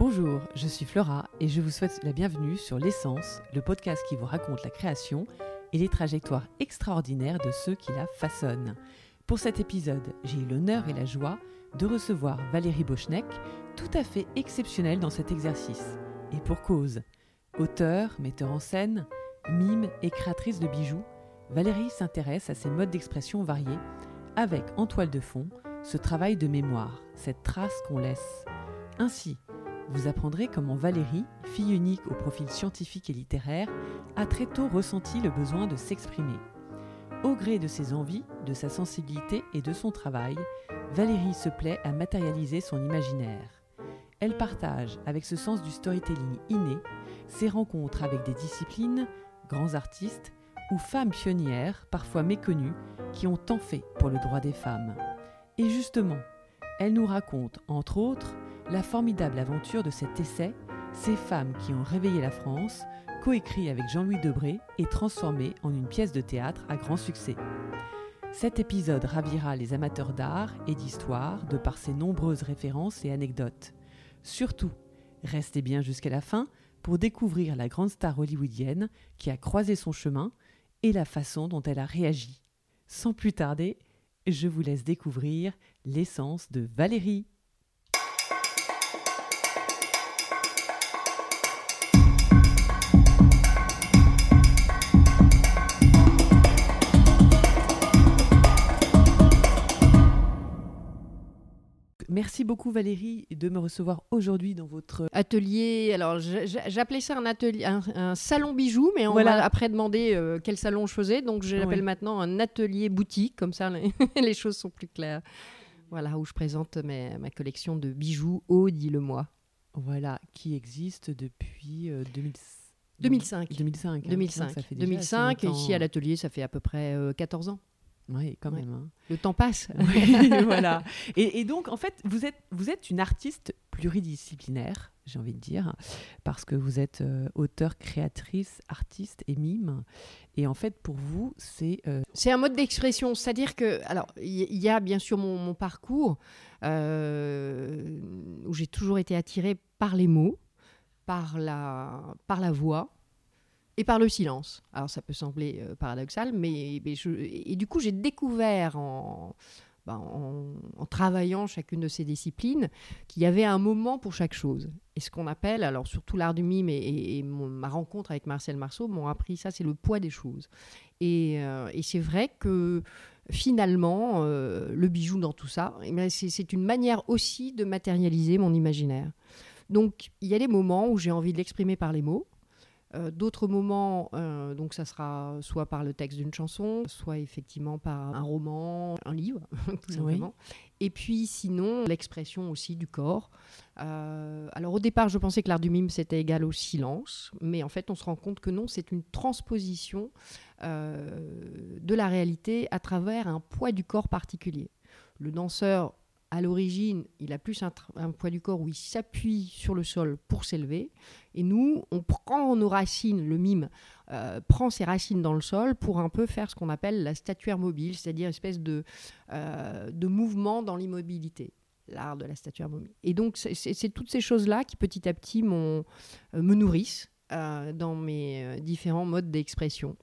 Bonjour, je suis Flora et je vous souhaite la bienvenue sur L'essence, le podcast qui vous raconte la création et les trajectoires extraordinaires de ceux qui la façonnent. Pour cet épisode, j'ai eu l'honneur et la joie de recevoir Valérie Bochneck, tout à fait exceptionnelle dans cet exercice. Et pour cause, auteur, metteur en scène, mime et créatrice de bijoux, Valérie s'intéresse à ces modes d'expression variés, avec en toile de fond ce travail de mémoire, cette trace qu'on laisse. Ainsi, vous apprendrez comment Valérie, fille unique au profil scientifique et littéraire, a très tôt ressenti le besoin de s'exprimer. Au gré de ses envies, de sa sensibilité et de son travail, Valérie se plaît à matérialiser son imaginaire. Elle partage, avec ce sens du storytelling inné, ses rencontres avec des disciplines, grands artistes ou femmes pionnières, parfois méconnues, qui ont tant fait pour le droit des femmes. Et justement, elle nous raconte, entre autres, la formidable aventure de cet essai, Ces femmes qui ont réveillé la France, coécrit avec Jean-Louis Debré et transformé en une pièce de théâtre à grand succès. Cet épisode ravira les amateurs d'art et d'histoire de par ses nombreuses références et anecdotes. Surtout, restez bien jusqu'à la fin pour découvrir la grande star hollywoodienne qui a croisé son chemin et la façon dont elle a réagi. Sans plus tarder, je vous laisse découvrir l'essence de Valérie. Merci beaucoup Valérie de me recevoir aujourd'hui dans votre atelier. Alors j'appelais ça un atelier, un, salon bijoux, mais on m'a après demandé euh, quel salon je faisais, donc je l'appelle maintenant un atelier boutique, comme ça les, choses sont plus claires. Voilà où je présente ma collection de bijoux haut dit le mois. Voilà qui existe depuis 2005. 2005. 2005. 2005. ici à l'atelier, ça fait à peu près 14 euh, ans. Oui, quand même. Hein. Le temps passe. voilà. Et, donc, en fait, vous êtes, vous êtes une artiste pluridisciplinaire, j'ai envie de dire, parce que vous êtes euh, auteur, créatrice, artiste et mime. Et en fait, pour vous, c'est... Euh, c'est un mode d'expression. C'est-à-dire que, alors, il y, a bien sûr mon, parcours, euh, où j'ai toujours été attirée par les mots, par la, par la voix, et par le silence. Alors ça peut sembler euh, paradoxal, mais, et du coup j'ai découvert ben, en, travaillant chacune de ces disciplines qu'il y avait un moment pour chaque chose. Et ce qu'on appelle, alors surtout l'art du mime et, ma rencontre avec Marcel Marceau m'ont appris ça, c'est le poids des choses. Et, euh, c'est vrai que finalement, euh, le bijou dans tout ça, eh c'est une manière aussi de matérialiser mon imaginaire. Donc il y a des moments où j'ai envie de l'exprimer par les mots, euh, d'autres moments, euh, donc ça sera soit par le texte d'une chanson, soit effectivement par un roman, un livre, tout simplement. Et puis sinon, l'expression aussi du corps. Euh, alors au départ, je pensais que l'art du mime, c'était égal au silence, mais en fait, on se rend compte que non, c'est une transposition de la réalité à travers un poids du corps particulier. Le danseur à l'origine, il a plus un, poids du corps où il s'appuie sur le sol pour s'élever. Et nous, on prend nos racines, le mime euh, prend ses racines dans le sol pour un peu faire ce qu'on appelle la statuaire mobile, c'est-à-dire espèce de, euh, de mouvement dans l'immobilité l'art de la statuaire mobile. Et donc, c'est toutes ces choses-là qui, petit à petit, euh, me nourrissent dans mes différents modes d'expression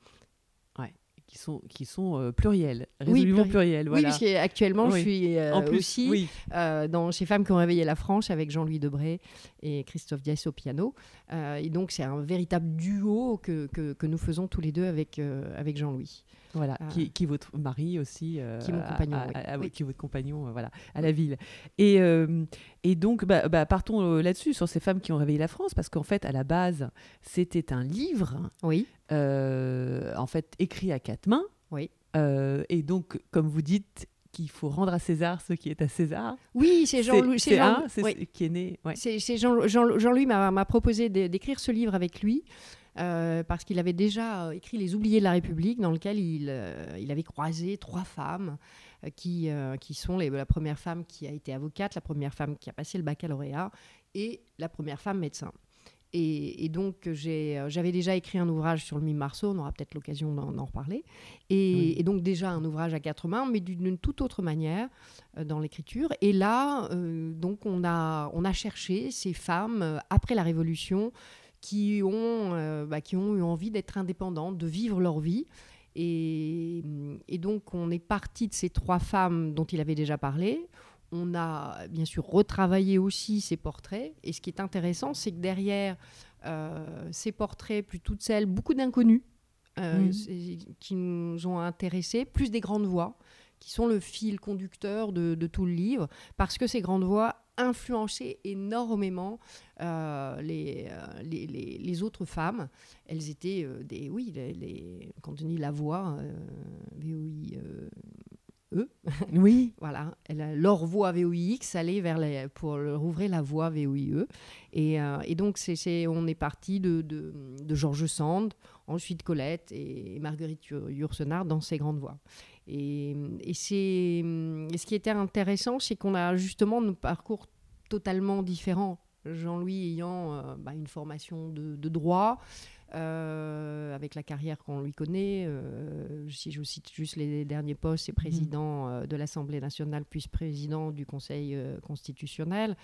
qui sont, qui sont euh, pluriels, résolument oui, pluriels. Voilà. Oui, parce qu'actuellement, je suis euh, en plus, aussi euh, dans Ces femmes qui ont réveillé la France avec Jean-Louis Debré et Christophe Dias au piano. et donc, c'est un véritable duo que, que, que, nous faisons tous les deux avec, avec Jean-Louis. Voilà, qui, qui, est votre mari aussi. qui est mon compagnon. Qui est votre compagnon, voilà, à la ville. Et, et donc, bah, bah, partons là-dessus, sur ces femmes qui ont réveillé la France, parce qu'en fait, à la base, c'était un livre. Oui euh, en fait écrit à quatre mains. Oui. Euh, et donc, comme vous dites, qu'il faut rendre à César ce qui est à César. Oui, c'est Jean-Louis. C'est Jean, qui est né. C'est Jean, Jean, Jean, louis m'a proposé d'écrire ce livre avec lui. Euh, parce qu'il avait déjà écrit Les Oubliés de la République, dans lequel il, il avait croisé trois femmes qui, qui sont les, la première femme qui a été avocate, la première femme qui a passé le baccalauréat et la première femme médecin. Et, donc, j'avais déjà écrit un ouvrage sur le mime Marceau, on aura peut-être l'occasion d'en reparler. Et, donc, déjà un ouvrage à quatre mains, mais d'une toute autre manière dans l'écriture. Et là, donc, on a, on a cherché ces femmes, après la Révolution, qui ont, bah, qui ont eu envie d'être indépendantes, de vivre leur vie. Et, et, donc, on est parti de ces trois femmes dont il avait déjà parlé. On a bien sûr retravaillé aussi ces portraits. Et ce qui est intéressant, c'est que derrière euh, ces portraits, plus toutes celles, beaucoup d'inconnus euh, mmh. qui nous ont intéressés, plus des grandes voix, qui sont le fil conducteur de, tout le livre, parce que ces grandes voix influençaient énormément euh, les, les, les, autres femmes. Elles étaient des, oui, les, quand on dit la voix, VOI, eux. Oui. voilà. leur voix VOIX allait vers les, pour rouvrir la voix VOIE. Et, euh, et donc, c'est, on est parti de, de, de, Georges Sand, ensuite Colette et Marguerite Yourcenar dans ces grandes voix. Et, c'est, ce qui était intéressant, c'est qu'on a justement nos parcours totalement différents. Jean-Louis ayant euh, bah, une formation de droit, euh, avec la carrière qu'on lui connaît. Euh, si je cite juste les derniers postes, c'est président mhm. euh, de l'Assemblée nationale, puis président du Conseil constitutionnel.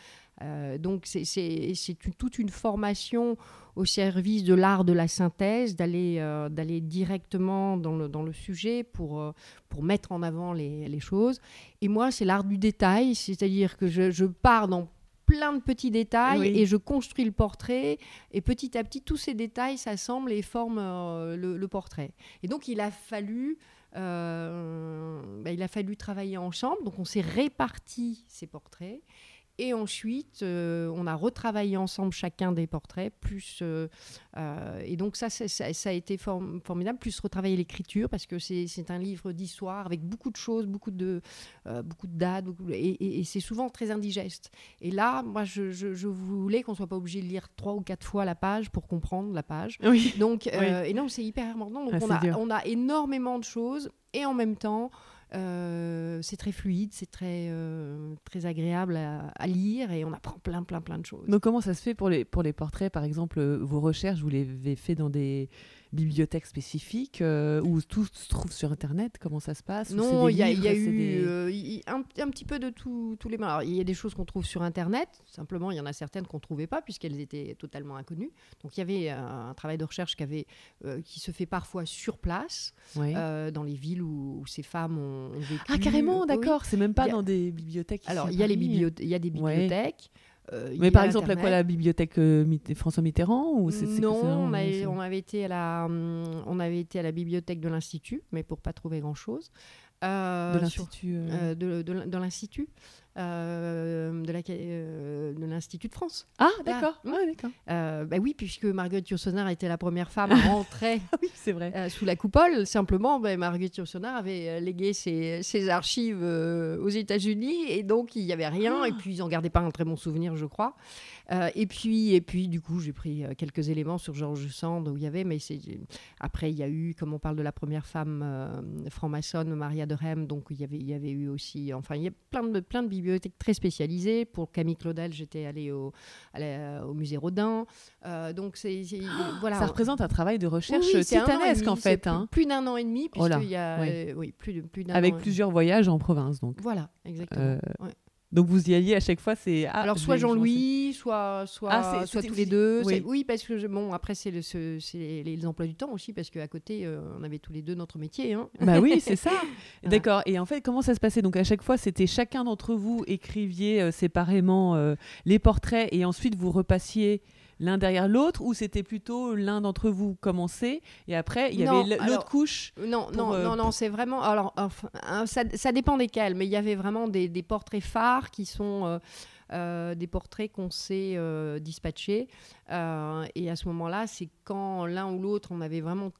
donc c'est toute une formation au service de l'art de la synthèse, d'aller d'aller directement dans le, dans le sujet pour, pour mettre en avant les, les choses. Et moi, c'est l'art du détail, c'est-à-dire que je, je pars dans plein de petits détails et je construis le portrait et petit à petit tous ces détails s'assemblent et forment euh, le, portrait. Et donc il a fallu euh, bah, il a fallu travailler ensemble. Donc on s'est réparti ces portraits et ensuite, euh, on a retravaillé ensemble chacun des portraits, plus euh, euh, et donc ça, ça, ça, a été formidable, plus retravailler l'écriture parce que c'est un livre d'histoire avec beaucoup de choses, beaucoup de beaucoup de dates, et, c'est souvent très indigeste. Et là, moi, je, je, voulais qu'on soit pas obligé de lire trois ou quatre fois la page pour comprendre la page. Oui. Donc, et non, c'est hyper important. Donc, ah, on, a, on a énormément de choses et en même temps. Euh, c'est très fluide, c'est très, euh, très agréable à, lire et on apprend plein, plein, plein de choses. Donc comment ça se fait pour les, pour les portraits Par exemple, euh, vos recherches, vous les avez fait dans des bibliothèque spécifique euh, où tout se trouve sur Internet Comment ça se passe Non, il y, a eu euh, un, petit peu de tous les... Alors, il y a des choses qu'on trouve sur Internet, simplement il y en a certaines qu'on ne trouvait pas puisqu'elles étaient totalement inconnues. Donc il y avait un, travail de recherche qui, avait, euh, qui se fait parfois sur place, dans les villes où, ces femmes ont, vécu. Ah carrément, d'accord, c'est même pas dans des bibliothèques. Alors il y, a les il y a des bibliothèques. Euh, mais par exemple, quoi, la bibliothèque euh, François Mitterrand ou Non, on, on, avait été à la, hum, on avait été à la bibliothèque de l'Institut, mais pour pas trouver grand-chose. Euh, de l'Institut de, de l'Institut euh, de, euh, de l'Institut de France. Ah, d'accord. Ah. Euh, bah oui, puisque Marguerite Yourcenar était la première femme à rentrer ah oui, c'est vrai. sous la coupole. Simplement, bah, Marguerite Yourcenar avait légué ses, ses archives aux États-Unis et donc il n'y avait rien. Ah. Et puis ils n'en gardaient pas un très bon souvenir, je crois. et, puis, et puis, du coup, j'ai pris quelques éléments sur Georges Sand où il y avait, mais après, il y a eu, comme on parle de la première femme franc-maçonne, Maria de Rem, donc il y avait, il y avait eu aussi, enfin, il y a plein de, plein de bibliothèque très spécialisée. Pour Camille Claudel, j'étais allée au, au musée Rodin. Euh, donc, c'est, ah, voilà. Ça représente un travail de recherche titanesque, en fait. Hein. Plus, d'un an et demi, oh puisqu'il y a euh, oui. plus, de, plus d'un Avec plusieurs voyages en province, donc. Voilà, exactement. Euh, donc vous y alliez à chaque fois, c'est ah, alors soit Jean-Louis, soit soit, ah, soit tous les deux. Oui. parce que bon après c'est le, les emplois du temps aussi parce qu'à côté euh, on avait tous les deux notre métier. Hein. Bah oui c'est ça. D'accord. Et en fait comment ça se passait? Donc à chaque fois c'était chacun d'entre vous écriviez euh, séparément euh, les portraits et ensuite vous repassiez l'un derrière l'autre ou c'était plutôt l'un d'entre vous commencer et après il y avait l'autre couche Non, non, euh, non, non, c'est vraiment. Alors, hein, ça, ça, dépend desquels, mais il y avait vraiment des, des portraits phares qui sont. Euh, euh, des portraits qu'on s'est dispatchés. et à ce moment-là, c'est quand l'un ou l'autre, on avait vraiment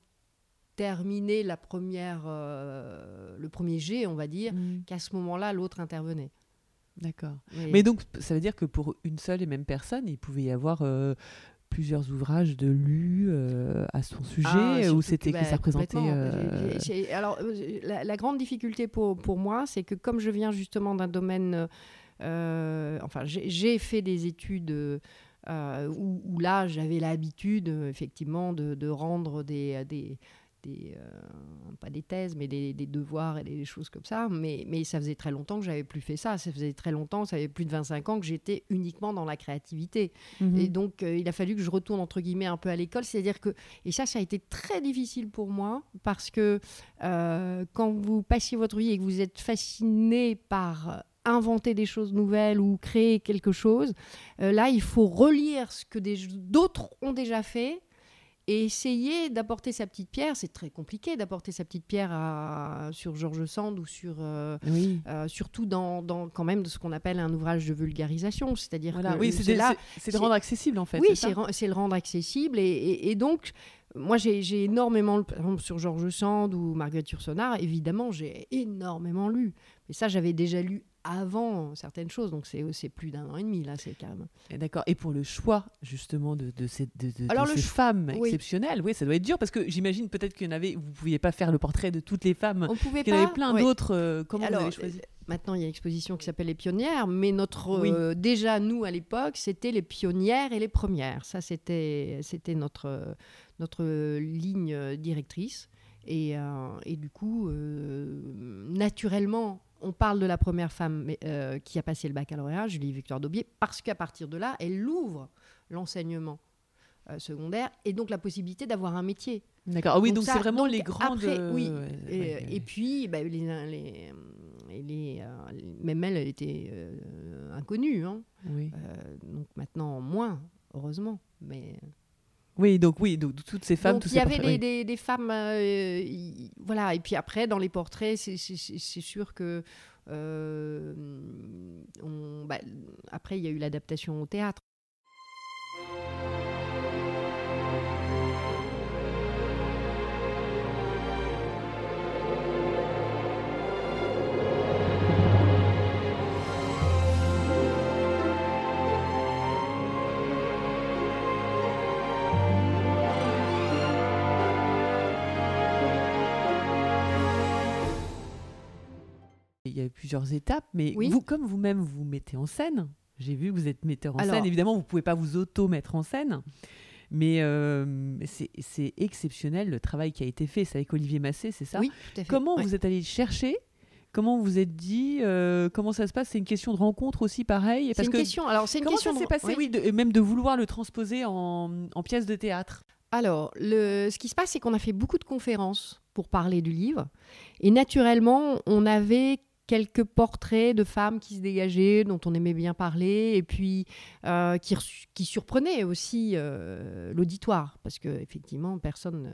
terminé la première, le premier jet, on va dire, mmh. qu'à ce moment-là, l'autre intervenait. D'accord. Mais donc, ça veut dire que pour une seule et même personne, il pouvait y avoir euh, plusieurs ouvrages de lus euh, à son sujet, ah, ou c'était que, ça bah, représentait. Euh, alors, la, grande difficulté pour, pour moi, c'est que comme je viens justement d'un domaine. enfin, j'ai fait des études euh, où, où là, j'avais l'habitude, euh, effectivement, de, de rendre des, des, des, euh, pas des thèses, mais des, des devoirs et des choses comme ça. Mais, mais ça faisait très longtemps que j'avais plus fait ça. Ça faisait très longtemps, ça avait plus de 25 ans que j'étais uniquement dans la créativité. Mhm. Et donc, euh, il a fallu que je retourne, entre guillemets, un peu à l'école. C'est-à-dire que, et ça, ça a été très difficile pour moi, parce que euh, quand vous passiez votre vie et que vous êtes fasciné par inventer des choses nouvelles ou créer quelque chose, euh, là, il faut relire ce que d'autres ont déjà fait et essayer d'apporter sa petite pierre. C'est très compliqué d'apporter sa petite pierre à- sur Georges Sand ou sur... euh, Oui. euh, surtout dans, dans quand même de ce qu'on appelle un ouvrage de vulgarisation, c'est-à-dire Voilà, que oui, c'est là, c'est- c'est- rendre accessible en fait. oui, c'est le rendre accessible. Et, et- et donc, moi, j'ai j'ai énormément, par exemple, sur Georges Sand ou Marguerite Yourcenar, évidemment, j'ai énormément lu. Mais ça, j'avais déjà lu avant certaines choses. Donc, c'est plus d'un an et demi, là, c'est carrément. D'accord. Et pour le choix justement de, de ces, de, Alors, le ces femmes oui. exceptionnelles, oui, ça doit être dur parce que j'imagine peut-être qu'il y en avait, vous pouviez pas faire le portrait de toutes les femmes. On pouvait Il y en pas. avait plein ouais. d'autres. euh, comment Alors, vous avez choisi? Maintenant, il y a une exposition qui s'appelle Les Pionnières, mais notre, Oui. euh, déjà, nous, à l'époque, c'était les pionnières et les premières. Ça, c'était c'était notre, euh, notre ligne euh, directrice. Et, euh, et du coup, euh, naturellement, on parle de la première femme euh, qui a passé le baccalauréat, Julie Victoire Daubier, parce qu'à partir de là, elle ouvre l'enseignement euh, secondaire et donc la possibilité d'avoir un métier. D'accord. Ah oui, Donc c'est vraiment donc les grandes. après, oui, Et, ouais, et puis, bah, les, les, les, euh, les- même elle, elle était euh, inconnue. hein. oui. Donc maintenant, moins, heureusement. Mais... Oui, donc oui, donc toutes ces femmes, donc il y avait portraits, des, oui. des- des femmes. euh, y- voilà. Et puis après, dans les portraits, c'est- sûr que. euh, on- bah, après, il y a eu l'adaptation au théâtre. Plusieurs étapes, mais Oui. vous, comme vous-même, vous mettez en scène. J'ai vu que vous êtes metteur en Alors- scène. Évidemment, vous pouvez pas vous auto-mettre en scène. Mais euh, c'est exceptionnel le travail qui a été fait. C'est avec Olivier Massé, c'est ça? Oui, tout à fait. Comment Ouais. vous êtes allé chercher? Comment vous êtes dit euh, Comment ça se passe? C'est une question de rencontre aussi, pareil C'est une que question. Alors, c'est une comment question ça s'est de- passé oui. Oui, de- et même de vouloir le transposer en, en pièce de théâtre? Alors, le, ce qui se passe, c'est qu'on a fait beaucoup de conférences pour parler du livre. Et naturellement, on avait quelques portraits de femmes qui se dégageaient, dont on aimait bien parler, et puis euh, qui, qui surprenaient aussi euh, l'auditoire. Parce que effectivement, personne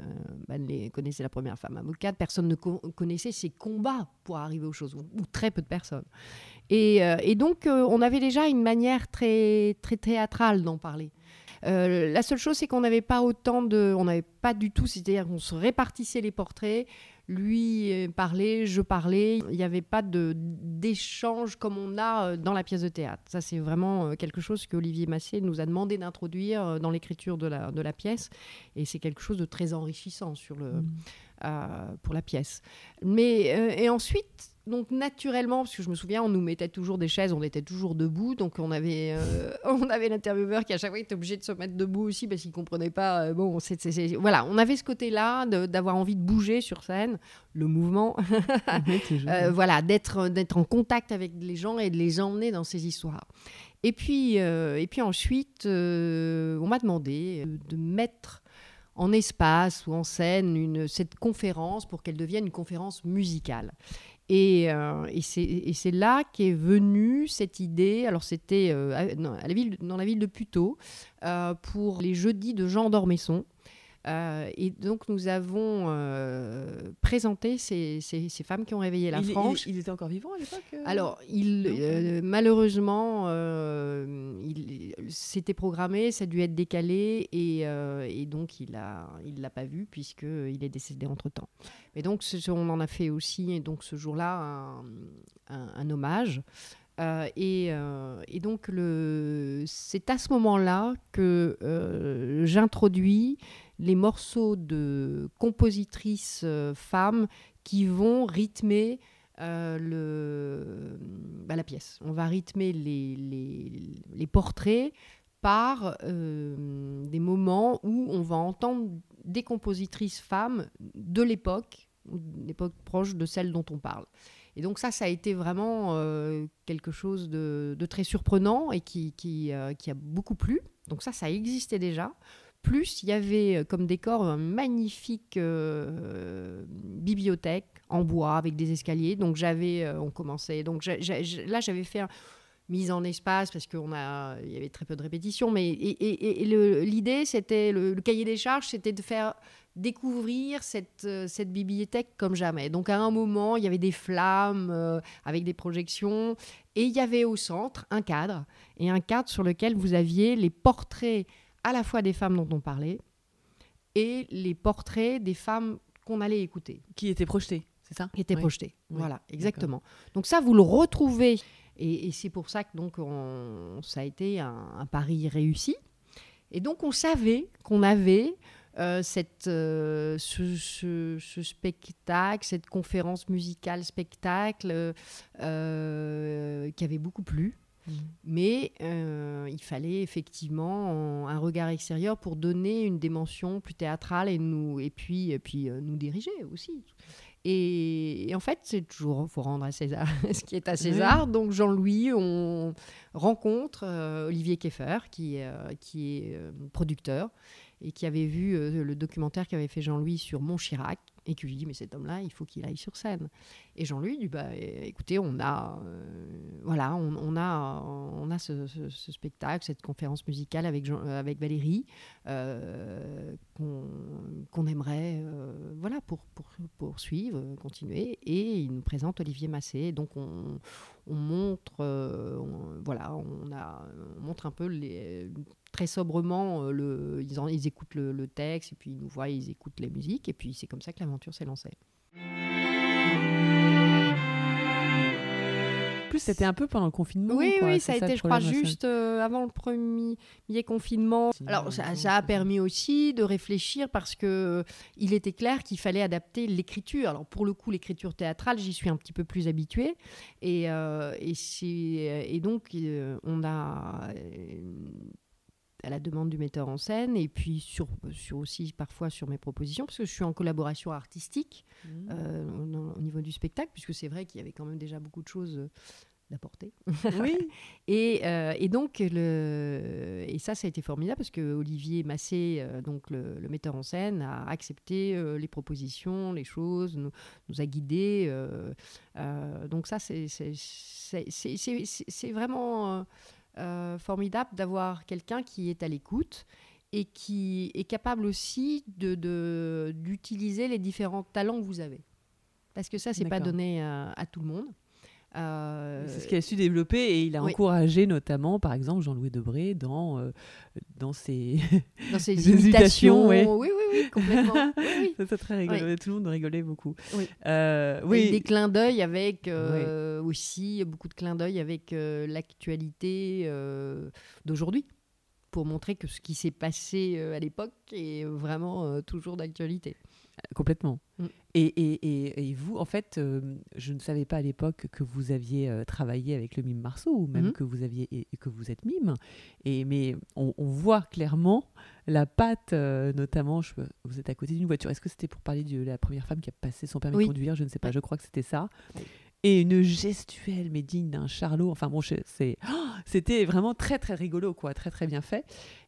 euh, ne les connaissait la première femme avocate, personne ne co- connaissait ses combats pour arriver aux choses, ou, très peu de personnes. Et, euh, et donc, on avait déjà une manière très, très théâtrale d'en parler. La seule chose, c'est qu'on n'avait pas autant de. On n'avait pas du tout. C'est-à-dire qu'on se répartissait les portraits. Lui euh, parlait, je parlais. Il n'y avait pas d'échange comme on a euh, dans la pièce de théâtre. Ça, c'est vraiment euh, quelque chose qu'Olivier Massé nous a demandé d'introduire dans l'écriture de la, de la pièce. Et c'est quelque chose de très enrichissant sur le, Mm. Euh, pour la pièce. Mais, euh, et ensuite, donc naturellement, parce que je me souviens, on nous mettait toujours des chaises, on était toujours debout, donc on avait, euh, on avait l'intervieweur qui à chaque fois était obligé de se mettre debout aussi parce qu'il comprenait pas. euh, bon, c'est, voilà, on avait ce côté-là d'avoir envie de bouger sur scène, le mouvement, euh, voilà, d'être, d'être en contact avec les gens et de les emmener dans ces histoires. Et puis, et puis ensuite, on m'a demandé de mettre en espace ou en scène une, cette conférence pour qu'elle devienne une conférence musicale. Et, euh, et c'est là qu'est venue cette idée. Alors, c'était euh, dans la ville de Puteaux euh, pour les jeudis de Jean d'Ormesson. Euh, et donc, nous avons euh, présenté ces, ces- ces femmes qui ont réveillé la il, France. il était encore vivant à l'époque euh Alors, il, malheureusement, il c'était programmé, ça a dû être décalé et, et donc il a, il l'a pas vu puisque il est décédé entre temps. Mais donc, ce- on en a fait aussi et donc ce jour-là un, un- un hommage. Euh, et, euh, et donc, c'est à ce moment-là que euh, j'introduis les morceaux de compositrices femmes qui vont rythmer bah, la pièce. On va rythmer les, portraits par des moments où on va entendre des compositrices femmes de l'époque, l'époque proche de celle dont on parle. Et donc ça, ça a été vraiment euh, quelque chose de, très surprenant et qui, euh, qui, a beaucoup plu. Donc ça, ça existait déjà. Plus, il y avait comme décor une magnifique bibliothèque en bois avec des escaliers. Donc j'avais, on commençait. Donc là, j'avais fait un, mise en espace parce qu'il y avait très peu de répétitions. Mais et, l'idée, c'était le, cahier des charges, c'était de faire découvrir cette, euh, cette bibliothèque comme jamais. Donc à un moment, il y avait des flammes euh, avec des projections et il y avait au centre un cadre et un cadre sur lequel vous aviez les portraits à la fois des femmes dont on parlait et les portraits des femmes qu'on allait écouter. Qui étaient projetés, c'est ça? Qui étaient projetés, voilà, exactement. Donc ça, vous le retrouvez et, c'est pour ça que donc ça a été un, pari réussi. Et donc on savait qu'on avait euh, cette, euh, ce, spectacle, cette conférence musicale spectacle euh, qui avait beaucoup plu. Mmh. Mais il fallait effectivement un regard extérieur pour donner une dimension plus théâtrale et, nous, et puis, et puis nous diriger aussi. Et, en fait, c'est toujours, il faut rendre à César ce qui est à César. Donc Jean-Louis, on rencontre euh, Olivier Keffer, qui, euh, qui est euh, producteur et qui avait vu le documentaire qu'avait fait Jean-Louis sur Montchirac et qui lui dit mais cet homme-là il faut qu'il aille sur scène. Et Jean-Louis dit bah écoutez on a voilà on, a on a ce, spectacle cette conférence musicale avec Jean, avec Valérie qu'on aimerait voilà pour poursuivre continuer. Et il nous présente Olivier Massé donc on, on montre voilà on a on montre un peu les très sobrement, euh, le, ils, ils, écoutent le, texte, et puis ils nous voient, ils écoutent les musiques, et puis c'est comme ça que l'aventure s'est lancée. plus, c'était un peu pendant le confinement. Oui, oui, ça a été, je crois, juste euh, avant le premier confinement. Alors, ça, ça, a permis aussi de réfléchir parce que euh, il était clair qu'il fallait adapter l'écriture. Alors, pour le coup, l'écriture théâtrale, j'y suis un petit peu plus habituée. Et, et, et donc, on a à la demande du metteur en scène et puis sur, sur aussi parfois sur mes propositions parce que je suis en collaboration artistique mmh. euh, au niveau du spectacle puisque c'est vrai qu'il y avait quand même déjà beaucoup de choses euh, d'apporter. Oui. et, euh, et, donc le et ça ça a été formidable parce que Olivier Massé donc le, metteur en scène a accepté les propositions, les choses, nous, nous a guidés. donc ça c'est c'est vraiment euh, formidable d'avoir quelqu'un qui est à l'écoute et qui est capable aussi de, d'utiliser les différents talents que vous avez. Parce que ça, c'est pas donné à, tout le monde. Euh, c'est ce qu'il a su développer et il a encouragé notamment, par exemple, Jean-Louis Debré dans, euh, dans ses, dans ses imitations. Oui, oui, oui, complètement. c'est très rigolo. Tout le monde rigolait beaucoup. Oui. Euh, des clins d'œil avec aussi beaucoup de clins d'œil avec l'actualité d'aujourd'hui pour montrer que ce qui s'est passé à l'époque est vraiment toujours d'actualité. Complètement. Mm. Et, et, et, vous, en fait, euh, je ne savais pas à l'époque que vous aviez euh, travaillé avec le mime Marceau, ou même mm-hmm. que vous aviez que vous êtes mime. Et mais on, voit clairement la patte, euh, notamment. Je, vous êtes à côté d'une voiture. Est-ce que c'était pour parler de la première femme qui a passé son permis de conduire? Je ne sais pas. Je crois que c'était ça et une gestuelle mais digne d'un charlot. Enfin bon, c'est, c'était vraiment très très rigolo quoi, très très bien fait.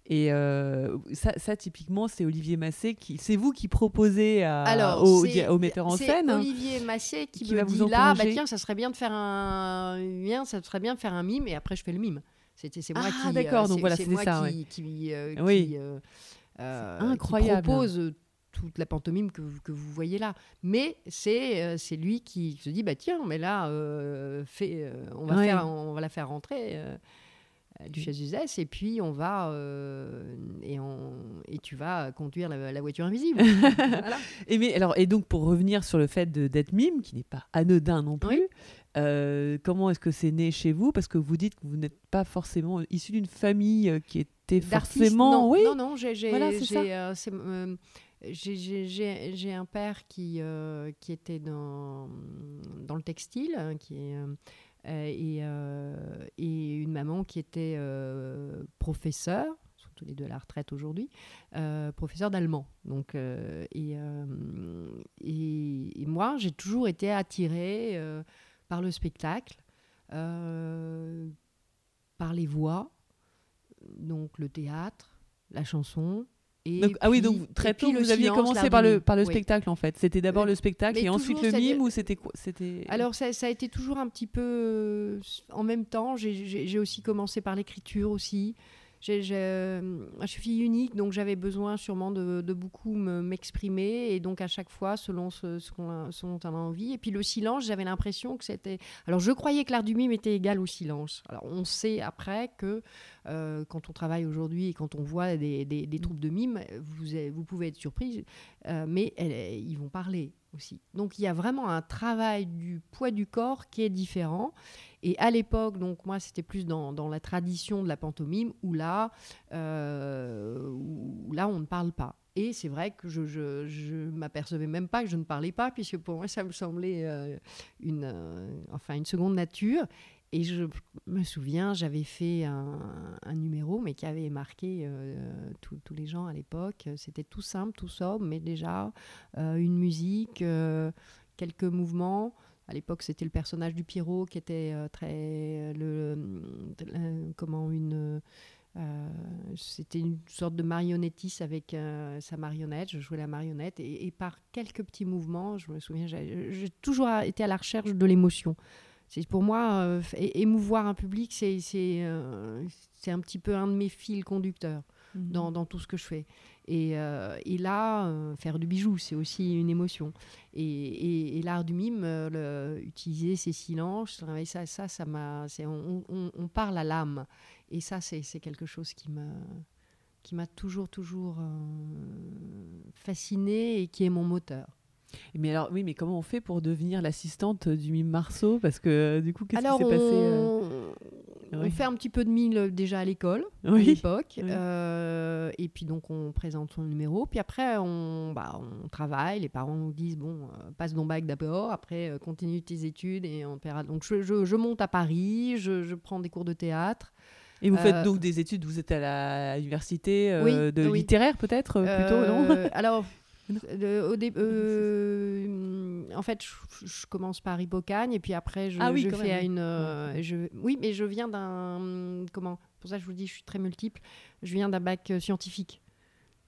Et euh, ça, typiquement, c'est Olivier Massé qui, c'est vous qui proposez à, au, au, metteur en scène. C'est Olivier Massé qui, me va dit vous là, bah tiens, ça serait bien de faire un, bien, ça serait bien de faire un mime, et après je fais le mime. C'était c'est moi ah, qui, d'accord, donc voilà, c'est ça, qui, qui, euh, oui. Euh, incroyable. propose toute la pantomime que, que vous voyez là. Mais c'est euh, c'est lui qui se dit bah tiens, mais là, euh, fait, euh, on, va faire, on va la faire rentrer. du Uzès et puis on va et, on, et tu vas conduire la, voiture invisible. et, mais, alors, et donc pour revenir sur le fait d'être mime, qui n'est pas anodin non plus, comment est-ce que c'est né chez vous? Parce que vous dites que vous n'êtes pas forcément issu d'une famille qui était forcément. Non, oui non, non, j'ai. Voilà, j'ai un père qui, euh, était dans, le textile, hein, qui est, et, une maman qui était professeure tous les deux à la retraite aujourd'hui, euh, professeur d'allemand. Donc, euh, euh, et, moi, j'ai toujours été attirée par le spectacle, par les voix, donc le théâtre, la chanson. Et ah oui, donc très tôt, vous aviez commencé par le, par le spectacle en fait. C'était d'abord le spectacle et ensuite le mime ou c'était quoi? C'était... Alors ça, ça, a été toujours un petit peu en même temps. J'ai aussi commencé par l'écriture aussi. Euh, je suis fille unique, donc j'avais besoin sûrement de, beaucoup m'exprimer, et donc à chaque fois, selon ce, ce, dont on a envie. Et puis le silence, j'avais l'impression que c'était... Alors je croyais que l'art du mime était égal au silence. Alors on sait après que euh, quand on travaille aujourd'hui et quand on voit des, des, troupes de mime, vous, vous pouvez être surprise, euh, mais ils vont parler aussi. Donc il y a vraiment un travail du poids du corps qui est différent. Et à l'époque, donc moi, c'était plus dans, dans, la tradition de la pantomime où là, euh, où là, on ne parle pas. Et c'est vrai que je, je, je m'apercevais même pas que je ne parlais pas, puisque pour moi, ça me semblait euh, une, euh, enfin, une seconde nature. Et je me souviens, j'avais fait un, numéro, mais qui avait marqué tous les gens à l'époque. C'était tout simple, tout sobre, mais déjà une musique, quelques mouvements. À l'époque, c'était le personnage du Pierrot qui était euh, très. Euh, comment une. Euh, c'était une sorte de marionnettiste avec sa marionnette. Je jouais la marionnette et, par quelques petits mouvements, je me souviens, j'ai toujours été à la recherche de l'émotion. C'est pour moi émouvoir un public, c'est c'est un petit peu un de mes fils conducteurs mmh. dans, dans, tout ce que je fais. Et, euh, et là, euh, faire du bijou, c'est aussi une émotion. Et, et, l'art du mime, euh, utiliser ces silences, ça, ça, ça m'a, on, on, on, parle à l'âme. Et ça, c'est quelque chose qui qui m'a toujours, toujours fasciné et qui est mon moteur. Mais alors, oui, mais comment on fait pour devenir l'assistante du mime Marceau? Parce que du coup, qu'est-ce qui s'est passé on fait un petit peu de mille euh, déjà à l'école, à l'époque. Euh, et puis donc on présente son numéro. Puis après on, bah, on travaille. Les parents nous disent bon, euh, passe ton bac d'abord. Après continue tes études et on paiera. Donc je, je, monte à Paris. Je, je, prends des cours de théâtre. Et vous faites donc des études, vous êtes à l'université de littéraire peut-être plutôt, non? Alors au euh, en fait, je, commence par Hippocagne et puis après, je, ah oui, fais à une. Euh, je, oui, mais je viens d'un. Comment Pour ça, je vous dis, je suis très multiple. Je viens d'un bac euh, scientifique.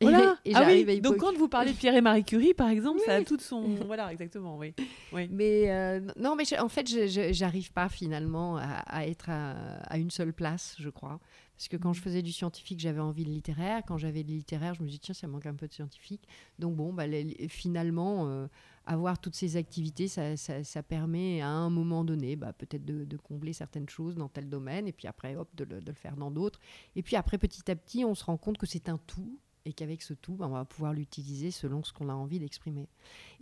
Voilà. Et, ah oui. Donc quand vous parlez de Pierre et Marie Curie, par exemple, ça a tout son. voilà, exactement, oui. oui. Mais non, mais en fait, j'arrive pas finalement à, être à, une seule place, je crois. Parce que quand je faisais du scientifique, j'avais envie de littéraire. Quand j'avais de littéraire, je me disais, tiens, ça manque un peu de scientifique. Donc, bon, bah, finalement, euh, avoir toutes ces activités, ça, permet à un moment donné, bah, peut-être de, combler certaines choses dans tel domaine, et puis après, hop, de de le faire dans d'autres. Et puis après, petit à petit, on se rend compte que c'est un tout et qu'avec ce tout, ben, on va pouvoir l'utiliser selon ce qu'on a envie d'exprimer.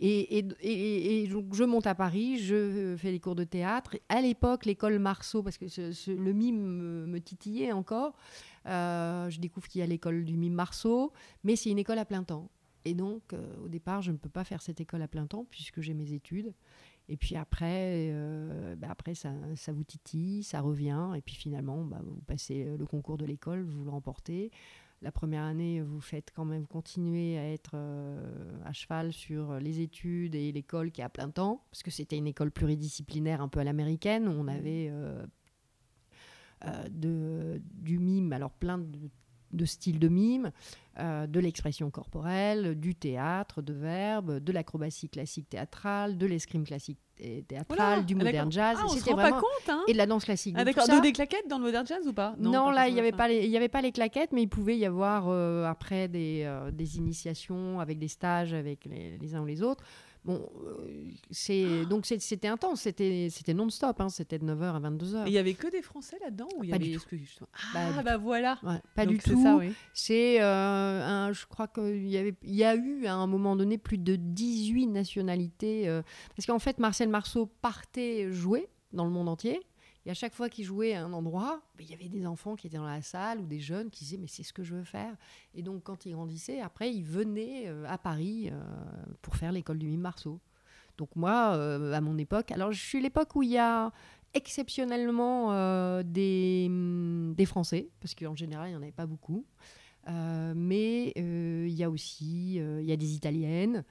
Et, donc je monte à Paris, je fais des cours de théâtre. À l'époque, l'école Marceau, parce que le mime me, titillait encore, euh, je découvre qu'il y a l'école du mime Marceau, mais c'est une école à plein temps. Et donc, euh, au départ, je ne peux pas faire cette école à plein temps puisque j'ai mes études. Et puis après, euh, bah, après ça, ça, vous titille, ça revient. Et puis finalement, bah, vous passez le concours de l'école, vous le remportez la première année, vous faites quand même, vous continuez à être euh, à cheval sur les études et l'école qui est à plein temps, parce que c'était une école pluridisciplinaire un peu à l'américaine, où on mmh. avait euh, euh, de, du mime, alors plein de, de styles de mime, de l'expression corporelle, du théâtre, de verbes, de l'acrobatie classique théâtrale, de l'escrime classique théâtrale, du modern jazz. Ah, on se rend pas compte, hein Et de la danse classique. Ah, d'accord. des claquettes dans le modern jazz ou pas? Non, là, il n'y avait, pas les, y avait pas les claquettes, mais il pouvait y avoir euh, après des, euh, des, initiations avec des stages avec les, les uns ou les autres. Bon, euh, c'est donc c'était intense, c'était c'était non-stop, hein, c'était de 9h à 22h. Il y avait que des Français là-dedans ou il y pas avait du tout. Ah bah, voilà. pas du tout. C'est euh, je crois qu'il y avait il y a eu à un moment donné plus de 18 nationalités euh, parce qu'en fait Marcel Marceau partait jouer dans le monde entier. Et à chaque fois qu'il jouait à un endroit, ben, il y avait des enfants qui étaient dans la salle ou des jeunes qui disaient mais c'est ce que je veux faire. Et donc quand ils grandissaient, après ils venaient euh, à Paris euh, pour faire l'école du mime Marceau. Donc moi, euh, à mon époque, alors je suis l'époque où il y a exceptionnellement des, hum, des Français, parce qu'en général, il n'y en avait pas beaucoup. Euh, mais euh, il y a aussi il y a des Italiennes,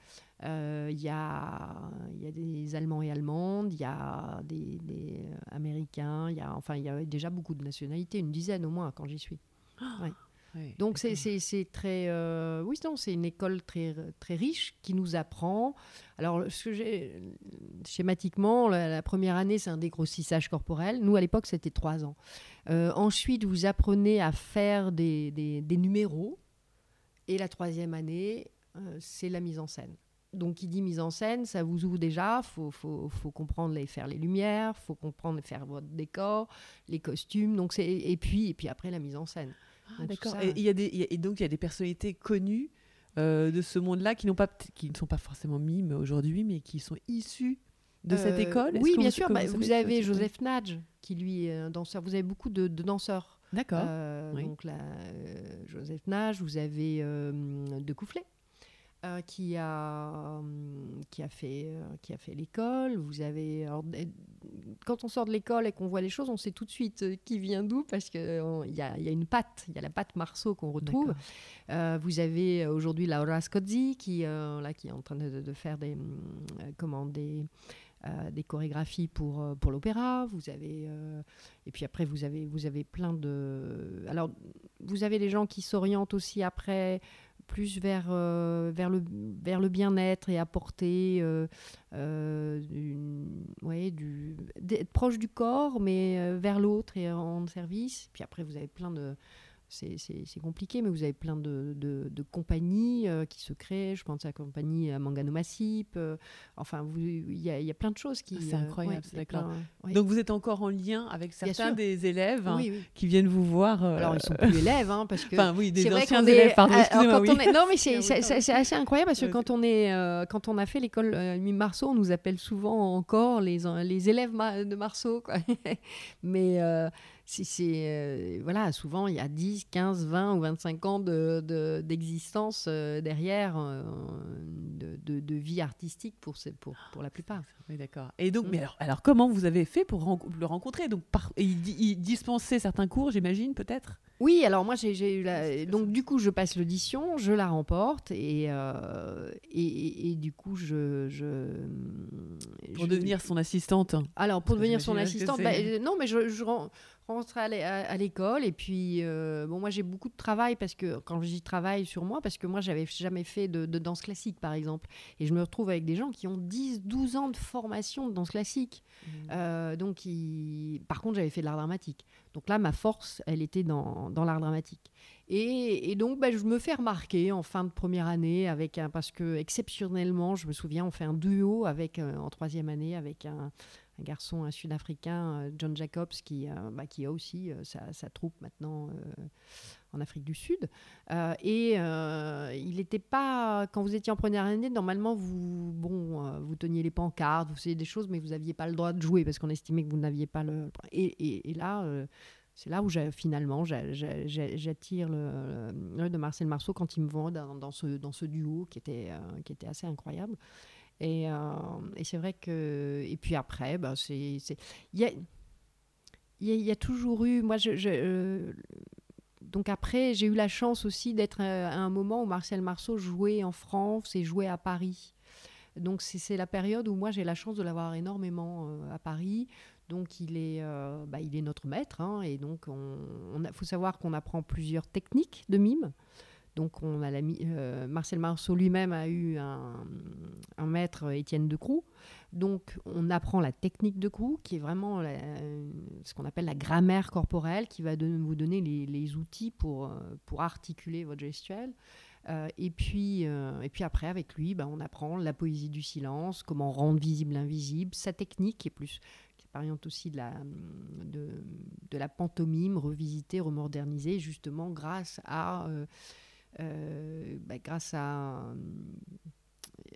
il y, y a des Allemands et Allemandes, il y a des, des Américains, y a, enfin, il y a déjà beaucoup de nationalités, une dizaine au moins quand j'y suis. Ouais. Donc c'est très... Euh, oui, non, c'est une école très, très riche qui nous apprend. Alors, ce que schématiquement, la, première année, c'est un dégrossissage corporel. Nous, à l'époque, c'était trois ans. Euh, ensuite, vous apprenez à faire des, des, numéros. Et la troisième année, euh, c'est la mise en scène. Donc, qui dit mise en scène, ça vous ouvre déjà. Il faut, faut, faut, comprendre les, faire les lumières, il faut comprendre faire votre décor, les costumes. Donc et, puis, et puis après, la mise en scène. Ah, d'accord. Et, y a des, et donc, il y a des personnalités connues euh, de ce monde-là qui, n'ont pas, qui ne sont pas forcément mimes aujourd'hui, mais qui sont issues de cette euh, école? Oui, bien sûr. Bah, vous, avez Joseph Nadge, qui lui est un danseur. Vous avez beaucoup de, danseurs. D'accord. Euh, donc là, Joseph Nage, vous avez De Coufflet. Qui, a, qui a fait, qui a fait l'école. Vous avez quand on sort de l'école et qu'on voit les choses, on sait tout de suite euh, qui vient d'où parce qu'il y a, y a, une patte, il y a la patte Marceau qu'on retrouve. Euh, vous avez euh, aujourd'hui Laura Scozzi qui, là, qui est en train de, faire des, comment, des, des chorégraphies pour, pour l'opéra. Vous avez et puis après vous avez vous avez plein de alors vous avez les gens qui s'orientent aussi après plus vers, euh, vers le, vers le bien-être et apporter euh, euh, ouais, du, être proche du corps, mais vers l'autre et en service. Puis après, vous avez plein de, c'est compliqué, mais vous avez plein de, de, compagnies euh, qui se créent. Je pense à la compagnie Mangano Massip. Euh, enfin, il y, y, a plein de choses qui. Ah, c'est euh, incroyable, d'accord. Donc vous êtes encore en lien avec certains des élèves hein, qui viennent vous voir. Alors ils sont plus élèves, hein, parce que. Enfin oui, des anciens élèves. Pardon, quand on est... Non, mais c'est assez incroyable parce que quand on est, quand on a fait l'école Marceau, on nous appelle souvent encore les les élèves de Marceau, quoi. mais c'est euh, voilà, souvent il y a 10, 15, 20 ou 25 ans d'existence de, euh, derrière euh, de, vie artistique pour, pour, pour la plupart. Oui, d'accord. Et donc, mm. mais alors, alors, comment vous avez fait pour le rencontrer? Donc, par, il, il dispensait certains cours, j'imagine, peut-être? Oui, alors moi j'ai eu la... donc du coup je passe l'audition, je la remporte et, euh, et, du coup je, je pour devenir son assistante. Alors pour devenir son assistante, bah, non mais je, je rentre à l'école et puis euh, bon moi j'ai beaucoup de travail parce que quand j'y travaille sur moi parce que moi j'avais jamais fait de, danse classique par exemple et je me retrouve avec des gens qui ont 10 12 ans de formation de danse classique mmh. euh, donc par contre j'avais fait de l'art dramatique donc là ma force elle était dans dans l'art dramatique. Et, donc, bah, je me fais remarquer en fin de première année, avec un, parce que exceptionnellement, je me souviens, on fait un duo avec, euh, en troisième année avec un, garçon, un Sud-Africain, euh, John Jacobs, qui, euh, bah, qui a aussi sa, troupe maintenant en Afrique du Sud. et il n'était pas, quand vous étiez en première année, normalement, vous, bon, vous teniez les pancartes, vous faisiez des choses, mais vous n'aviez pas le droit de jouer parce qu'on estimait que vous n'aviez pas le. Et, et là c'est là où finalement j'attire le, de Marcel Marceau quand il me vend dans, ce, dans ce duo qui était, euh, qui était assez incroyable. Et, euh, et c'est vrai que. Et puis après, bah, c'est. Il y a, y a, toujours eu. Moi, je. Euh, donc après, j'ai eu la chance aussi d'être à un moment où Marcel Marceau jouait en France et jouait à Paris. Donc c'est la période où moi j'ai la chance de l'avoir énormément à Paris. Donc il est, euh, bah, il est notre maître. Hein, et donc il faut savoir qu'on apprend plusieurs techniques de mime. Donc on a euh, Marcel Marceau lui-même a eu un, maître, Étienne Decroux. Donc on apprend la technique de Crou, qui est vraiment ce qu'on appelle la grammaire corporelle, qui va vous donner les, outils pour, euh, pour articuler votre gestuelle. et, puis, et puis après, avec lui, bah, on apprend la poésie du silence, comment rendre visible l'invisible, sa technique qui est plus variante aussi de la, de, de, la pantomime revisitée, remodernisée, justement grâce à, euh, euh, bah, grâce à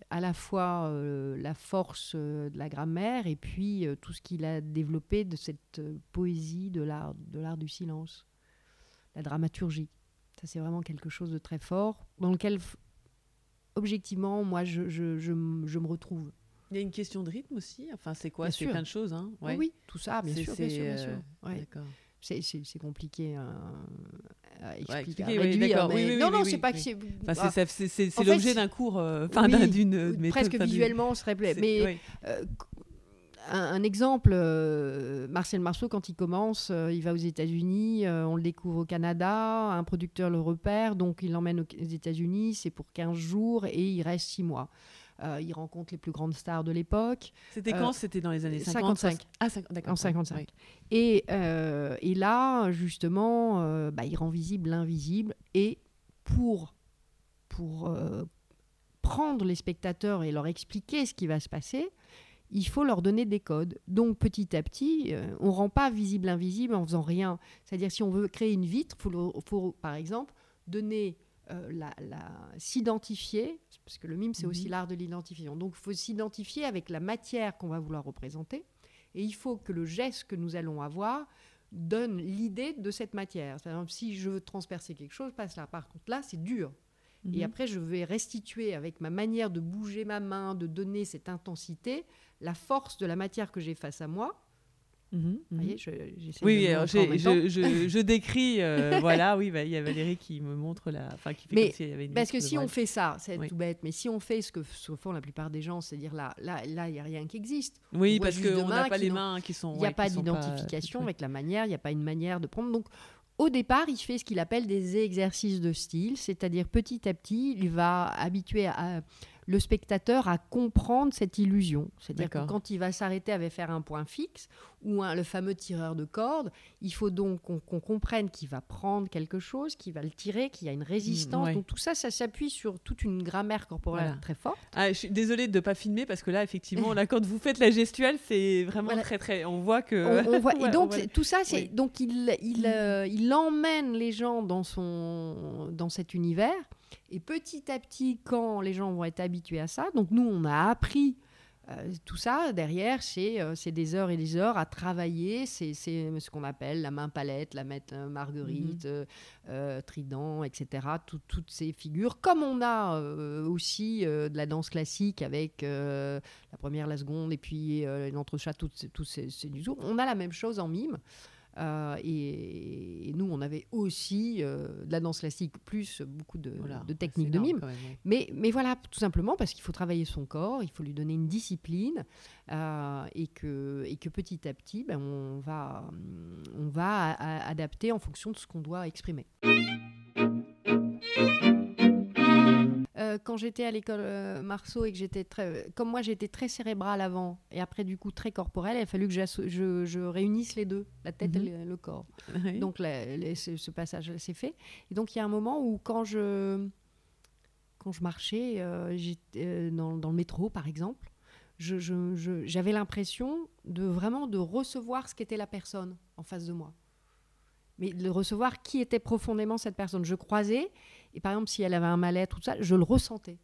à la fois euh, la force de la grammaire et puis tout ce qu'il a développé de cette poésie de l'art de l'art du silence, la dramaturgie. Ça c'est vraiment quelque chose de très fort dans lequel objectivement moi je, je, je, je me retrouve. Il y a une question de rythme aussi. Enfin, c'est quoi? C'est plein de choses. Hein Oui, ouais. Oui, tout ça, bien sûr, bien c'est, sûr, bien euh, sûr. Ouais. D'accord. C'est- compliqué à, à expliquer, à expliquer, oui, non, non, c'est pas que c'est Enfin, ah, c'est- l'objet d'un cours, euh, enfin, d'un- d'une presque visuellement on serait c'est- mais euh, un, un exemple, euh, Marcel Marceau, quand il commence, euh, il va aux États-Unis, euh, on le découvre au Canada, un producteur le repère, donc il l'emmène aux aux États-Unis, c'est pour 15 jours et il reste 6 mois. Euh, il rencontre les plus grandes stars de l'époque. C'était Euh, quand C'était dans les années 50 55. Ah, d'accord. En 55. oui. Et, euh, et là, justement, euh, bah, il rend visible l'invisible. Et pour, pour euh, prendre les spectateurs et leur expliquer ce qui va se passer, il faut leur donner des codes. Donc petit à petit, euh, on ne rend pas visible l'invisible en faisant rien. C'est-à-dire si on veut créer une vitre, il faut, par exemple donner euh, s'identifier, parce que le mime c'est Mhm. aussi l'art de l'identification. Donc il faut s'identifier avec la matière qu'on va vouloir représenter. Et il faut que le geste que nous allons avoir donne l'idée de cette matière. Par exemple, si je veux transpercer quelque chose, passe là. Par contre, là, c'est dur. Et Mhm. après, je vais restituer avec ma manière de bouger ma main, de donner cette intensité, la force de la matière que j'ai face à moi. Mhm, Vous mhm. voyez, je- j'essaie Oui, de je, je, je décris, euh, voilà, oui, bah, il y a Valérie qui me montre la, enfin qui fait Mais comme s'il y avait une Parce que si on fait ça, c'est Oui. tout bête, mais si on fait ce que, ce font la plupart des gens, c'est-à-dire là, là, là, il n'y a rien qui existe. oui, on parce qu'on n'a pas les mains qui sont, Il n'y a pas d'identification avec la manière, il n'y a pas une manière de prendre. Donc, au départ, il fait ce qu'il appelle des exercices de style, c'est-à-dire petit à petit, il va habituer à- le spectateur à comprendre cette illusion. C'est-à-dire que quand il va s'arrêter à faire un point fixe ou un- le fameux tireur de corde, il faut donc qu'on comprenne qu'il va prendre quelque chose, qu'il va le tirer, qu'il y a une résistance. ouais. Donc tout ça, ça s'appuie sur toute une grammaire corporelle Voilà. très forte. Ah, je suis désolée de ne pas filmer parce que là, effectivement, là, quand vous faites la gestuelle, c'est vraiment Voilà. très, très. On voit que. On- on voit- Ouais, et donc voit- tout ça, c'est oui. donc il il, Mm. euh, il emmène les gens dans son dans cet univers et petit à petit, quand les gens vont être habitués à ça, donc nous on a appris euh, tout ça derrière, c'est euh, c'est des heures et des heures à travailler. C'est ce qu'on appelle la main palette, la mettre euh, marguerite, euh, trident, etc. Tout- toutes ces figures, comme on a aussi de la danse classique avec la première, la seconde, et puis l'entrechat, tous ces- tous ces, ces du jour. On a la même chose en mime. Euh, et, et nous, on avait aussi euh, de la danse classique, plus beaucoup de, Voilà, de c'est techniques de mime. quand même, ouais. Mais, mais voilà, tout simplement parce qu'il faut travailler son corps, il faut lui donner une discipline euh, et, que, et que petit à petit, ben, on va, on va a- a- adapter en fonction de ce qu'on doit exprimer. Euh, quand j'étais à l'école euh, Marceau et que j'étais très, comme moi j'étais très cérébrale avant et après du coup très corporelle, il a fallu que je, je réunisse les deux, la tête Mhm. et le, le corps. Oui. Donc la- les- ce, ce passage s'est fait. Et donc il y a un moment où quand je, quand je marchais euh, euh, dans, dans le métro par exemple, j'avais l'impression de vraiment de recevoir ce qu'était la personne en face de moi. Mais de recevoir qui était profondément cette personne. Je croisais, et par exemple si elle avait un mal-être ou tout ça, je le ressentais.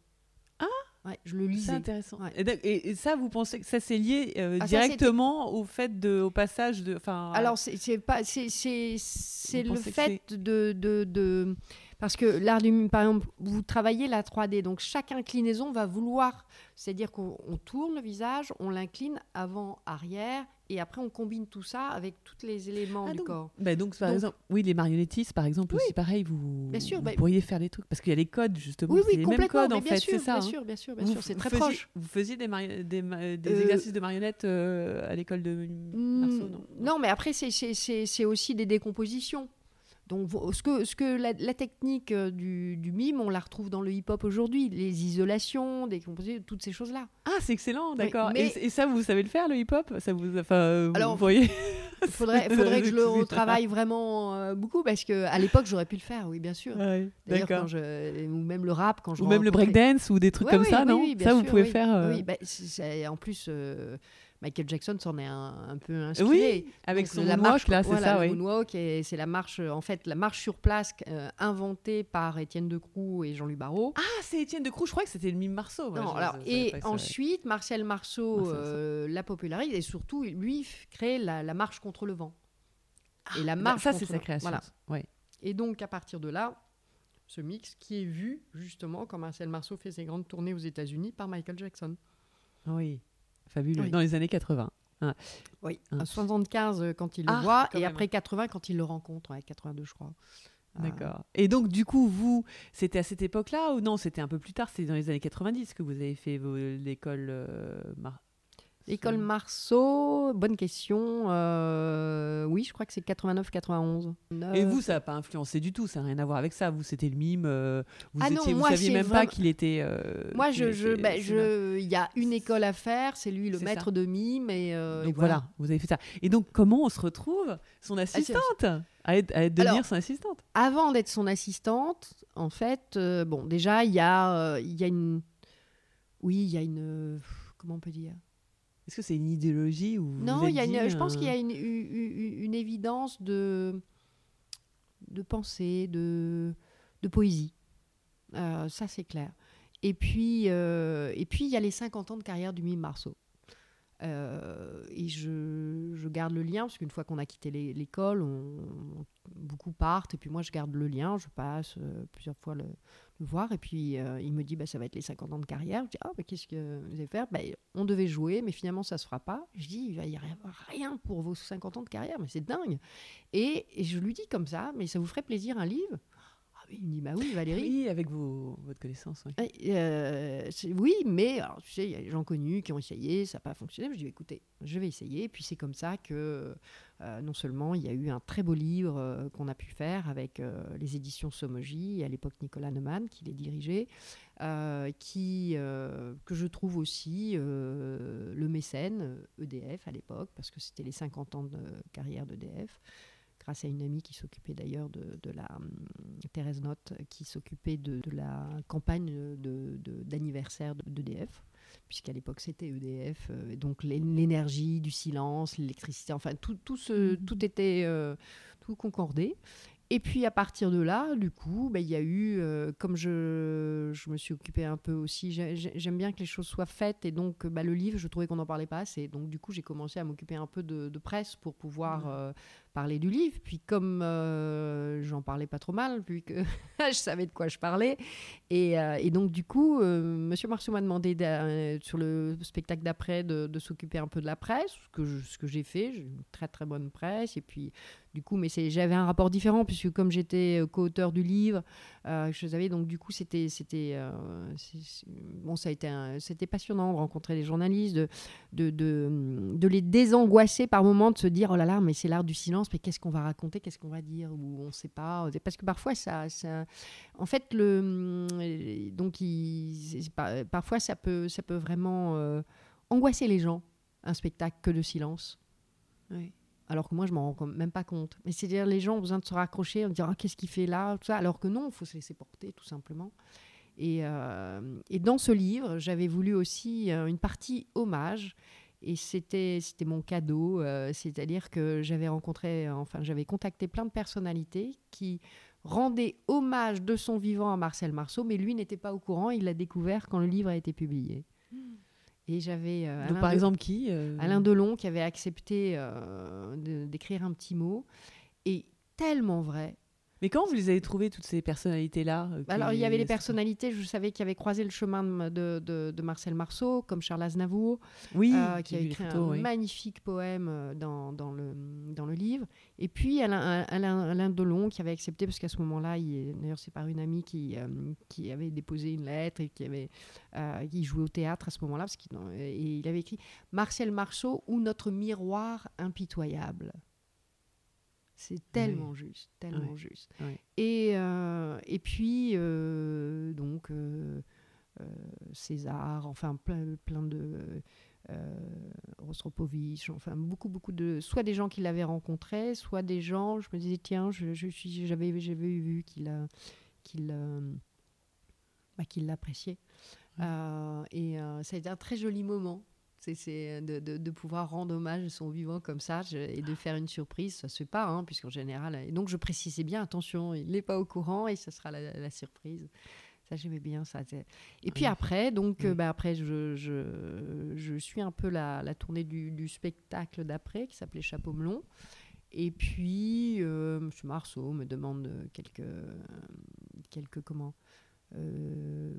Ah Ouais, je le C'est lisais. intéressant. Ouais. Et, ça, vous pensez que ça c'est lié euh, Ah, ça, directement au fait de, au passage de, enfin. Alors, c'est c'est pas, c'est c'est c'est le fait de, de, de- parce que l'art du par exemple, vous travaillez la 3D, donc chaque inclinaison va vouloir, c'est-à-dire qu'on on tourne le visage, on l'incline avant, arrière, et après on combine tout ça avec tous les éléments Ah, du donc- corps. Bah donc, par Donc- exemple, oui, les marionnettistes, par exemple, aussi pareil, vous, Bien sûr, vous bah- pourriez faire des trucs parce qu'il y a les codes justement, Oui, oui, les mêmes codes en bien fait, sûr, c'est ça. bien hein. sûr, bien sûr, bien Vous sûr, c'est très faisiez- proche. Vous faisiez des, mari- des, ma- des Euh, exercices de marionnettes euh, à l'école de Marceau, non? Mm, non, mais après, c'est- c'est c'est- c'est aussi des décompositions. Donc, ce que, ce que la, la technique euh, du, du mime, on la retrouve dans le hip-hop aujourd'hui, les isolations, décompositions, toutes ces choses-là. Ah, c'est excellent, d'accord. mais- Et, et ça, vous savez le faire, le hip-hop? Ça vous, enfin, euh, vous Alors, voyez Il faudrait, faudrait que je le retravaille vraiment euh, beaucoup parce que à l'époque j'aurais pu le faire, oui bien sûr. Ouais, D'ailleurs D'accord. quand je ou même le rap quand je Ou même le breakdance ou des trucs Ouais, comme oui, ça, oui, non? Ça, vous pouvez faire euh, Oui, bah, en plus euh, Michael Jackson s'en est un, un peu inspiré. Oui, avec Donc, son la moonwalk, marche, là, c'est voilà, ça, oui. moonwalk, et c'est la marche, euh, en fait, la marche sur place euh, inventée par Étienne Decroux et Jean-Louis Barrault. Ah, c'est Étienne de Croux, je crois que c'était le mime Marceau. Non, alors, et ensuite, Marcel Marceau Marcel euh, la popularise et surtout, lui, crée la, la marche contre le vent. et la Bah, marche ça, c'est sa création. Voilà. Ouais. Et donc, à partir de là, ce mix qui est vu, justement, quand Marcel Marceau fait ses grandes tournées aux États-Unis par Michael Jackson. Oui. Fabuleux. Oui. Dans les années 80. Oui, Hein. à 75 euh, quand il le Ah, voit et même. après 80 quand il le rencontre, ouais, 82 je crois. Euh, D'accord. Et donc, du coup, vous, c'était à cette époque-là ou non C'était un peu plus tard, c'était dans les années 90 que vous avez fait vos- l'école. euh, Mar- L'école Marceau, bonne question. euh, oui, je crois que c'est 89-91. Et vous, ça n'a pas influencé du tout, ça n'a rien à voir avec ça. Vous, c'était le mime. euh, vous Ah non, étiez, vous moi, saviez même pas qu'il était. euh, Moi, je, ben, cinéma. je, il y a une école à faire, c'est lui le maître de mime et, euh, et Donc voilà. vous avez fait ça. Et donc, comment on se retrouve son Ah, assistante à, être, à être- devenir Alors, son assistante? Avant d'être son assistante, en fait, euh, bon, déjà il y a, euh, il y a une, oui, il y a une, euh, comment on peut dire? Est-ce que c'est une idéologie ou Non, y a une, je pense qu'il y a une, une, une- une évidence de, de pensée, de, de poésie. Euh, ça, c'est clair. Et puis, euh, et puis, il y a les 50 ans de carrière du mime Marceau. Euh, et je, je garde le lien, parce qu'une fois qu'on a quitté l'é- l'école, on, beaucoup partent, et puis moi je garde le lien, je passe plusieurs fois le voir, et puis euh, il me dit bah, ça va être les 50 ans de carrière. Je dis ah, qu'est-ce que vous allez faire? Bah, On devait jouer, mais finalement ça se fera pas. Je dis il va y avoir rien pour vos 50 ans de carrière, mais c'est dingue. Et, et je lui dis comme ça, mais ça vous ferait plaisir un livre? Il me dit bah oui, Valérie. Oui, avec vos, votre connaissance. oui. Euh, oui, mais alors, tu sais, il y a des gens connus qui ont essayé, ça n'a pas fonctionné. Je dis, écoutez, je vais essayer. Puis c'est comme ça que euh, non seulement il y a eu un très beau livre euh, qu'on a pu faire avec les éditions Somogy, à l'époque Nicolas Neumann qui les dirigeait, qui, que je trouve aussi le mécène EDF à l'époque, parce que c'était les 50 ans de carrière d'EDF grâce à une amie qui s'occupait d'ailleurs de, de la hum, Thérèse Notte, qui s'occupait de, de la campagne d'anniversaire de- d'EDF, puisqu'à l'époque c'était EDF, euh, et donc l'é- l'énergie, du silence, l'électricité, enfin tout, tout, ce, Mhm. tout était euh, tout concordé. Et puis à partir de là, du coup, ben, il y a eu, euh, comme je, je me suis occupée un peu aussi, j'ai- j'ai- j'aime bien que les choses soient faites, et donc bah, le livre, je trouvais qu'on n'en parlait pas assez. Donc du coup, j'ai commencé à m'occuper un peu de, de presse pour pouvoir Ouais. euh, parler du livre. Puis comme euh, j'en parlais pas trop mal, vu que je savais de quoi je parlais, et, euh, donc du coup, euh, Monsieur Marceau m'a demandé sur le spectacle d'après de, s'occuper un peu de la presse, ce que ce que j'ai fait. J'ai une très très bonne presse, et puis du coup, mais j'avais un rapport différent puisque comme j'étais co-auteur du livre, je savais donc du coup c'était c'était euh, bon ça a été c'était passionnant de rencontrer les journalistes, de, de, de, les désangoisser par moments, de se dire oh là là mais c'est l'art du silence, mais qu'est-ce qu'on va raconter, qu'est-ce qu'on va dire ou on sait pas parce que parfois ça, ça en fait le donc c'est pas- parfois ça peut ça peut vraiment euh, angoisser les gens un spectacle que de silence Oui. Alors que moi je m'en rends même pas compte. Mais c'est-à-dire les gens ont besoin de se raccrocher, de dire Ah, qu'est-ce qu'il fait là, tout ça, alors que non, il faut se laisser porter tout simplement. Et, euh, dans ce livre, j'avais voulu aussi euh, une partie hommage. Et c'était c'était mon cadeau, euh, c'est-à-dire que j'avais rencontré, enfin j'avais contacté plein de personnalités qui rendaient hommage de son vivant à Marcel Marceau, mais lui n'était pas au courant, il l'a découvert quand le livre a été publié. Et j'avais euh, par de- exemple, qui euh, Alain Delon qui avait accepté euh, d'écrire un petit mot. Et tellement vrai. Mais quand vous les avez trouvés, toutes ces personnalités-là euh, Alors, qui- il y avait les personnalités, je savais, qui avaient croisé le chemin de, de- de- de Marcel Marceau, comme Charles Aznavour, Oui, euh, qui j'ai a écrit photos, un oui. magnifique poème euh, dans, dans le, dans le livre. Et puis Alain, Alain, Alain Delon, qui avait accepté, parce qu'à ce moment-là, il- d'ailleurs, c'est par une amie qui, euh, qui avait déposé une lettre et qui avait euh, qui jouait au théâtre à ce moment-là, parce qu'il et il avait écrit Marcel Marceau ou notre miroir impitoyable. C'est tellement juste, tellement juste. Et, euh, et puis, euh, donc, euh, César, enfin, plein, plein de. Rostropovitch, enfin, beaucoup, beaucoup de. Soit des gens qui l'avaient rencontré, soit des gens, je me disais, tiens, je, je suis, j'avais, j'avais vu qu'il a. qu'il bah, qu'il l'appréciait. Et ça a été un très joli moment. C'est, c'est de, de, de pouvoir rendre hommage à son vivant comme ça je- et de faire une surprise. Ça se fait pas, hein, puisqu'en général. Et donc je précisais bien, attention, il n'est pas au courant et ça sera la, la surprise. Ça, j'aimais bien ça. Et puis après, donc, euh, Oui. bah, après, je, je, je suis un peu la, la tournée du, du spectacle d'après qui s'appelait Chapeau melon. Et puis, euh, M. Marceau me demande quelques, quelques comment,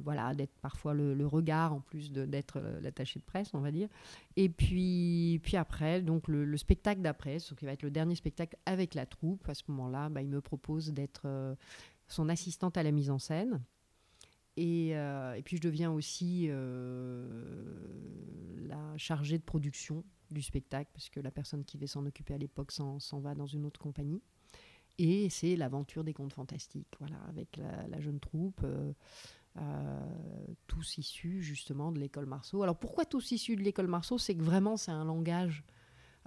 voilà, d'être parfois le, regard en plus d'être l'attaché de presse, on va dire. Et puis, puis après, donc le, spectacle d'après, ce qui va être le dernier spectacle avec la troupe, à ce moment-là, bah, il me propose d'être son assistante à la mise en scène. Et, et, puis je deviens aussi la chargée de production du spectacle, parce que la personne qui devait s'en occuper à l'époque s'en va dans une autre compagnie. Et c'est l'aventure des contes fantastiques, voilà, avec la, jeune troupe, euh, euh, tous issus justement de l'école Marceau. Alors pourquoi tous issus de l'école Marceau? C'est que vraiment c'est un langage,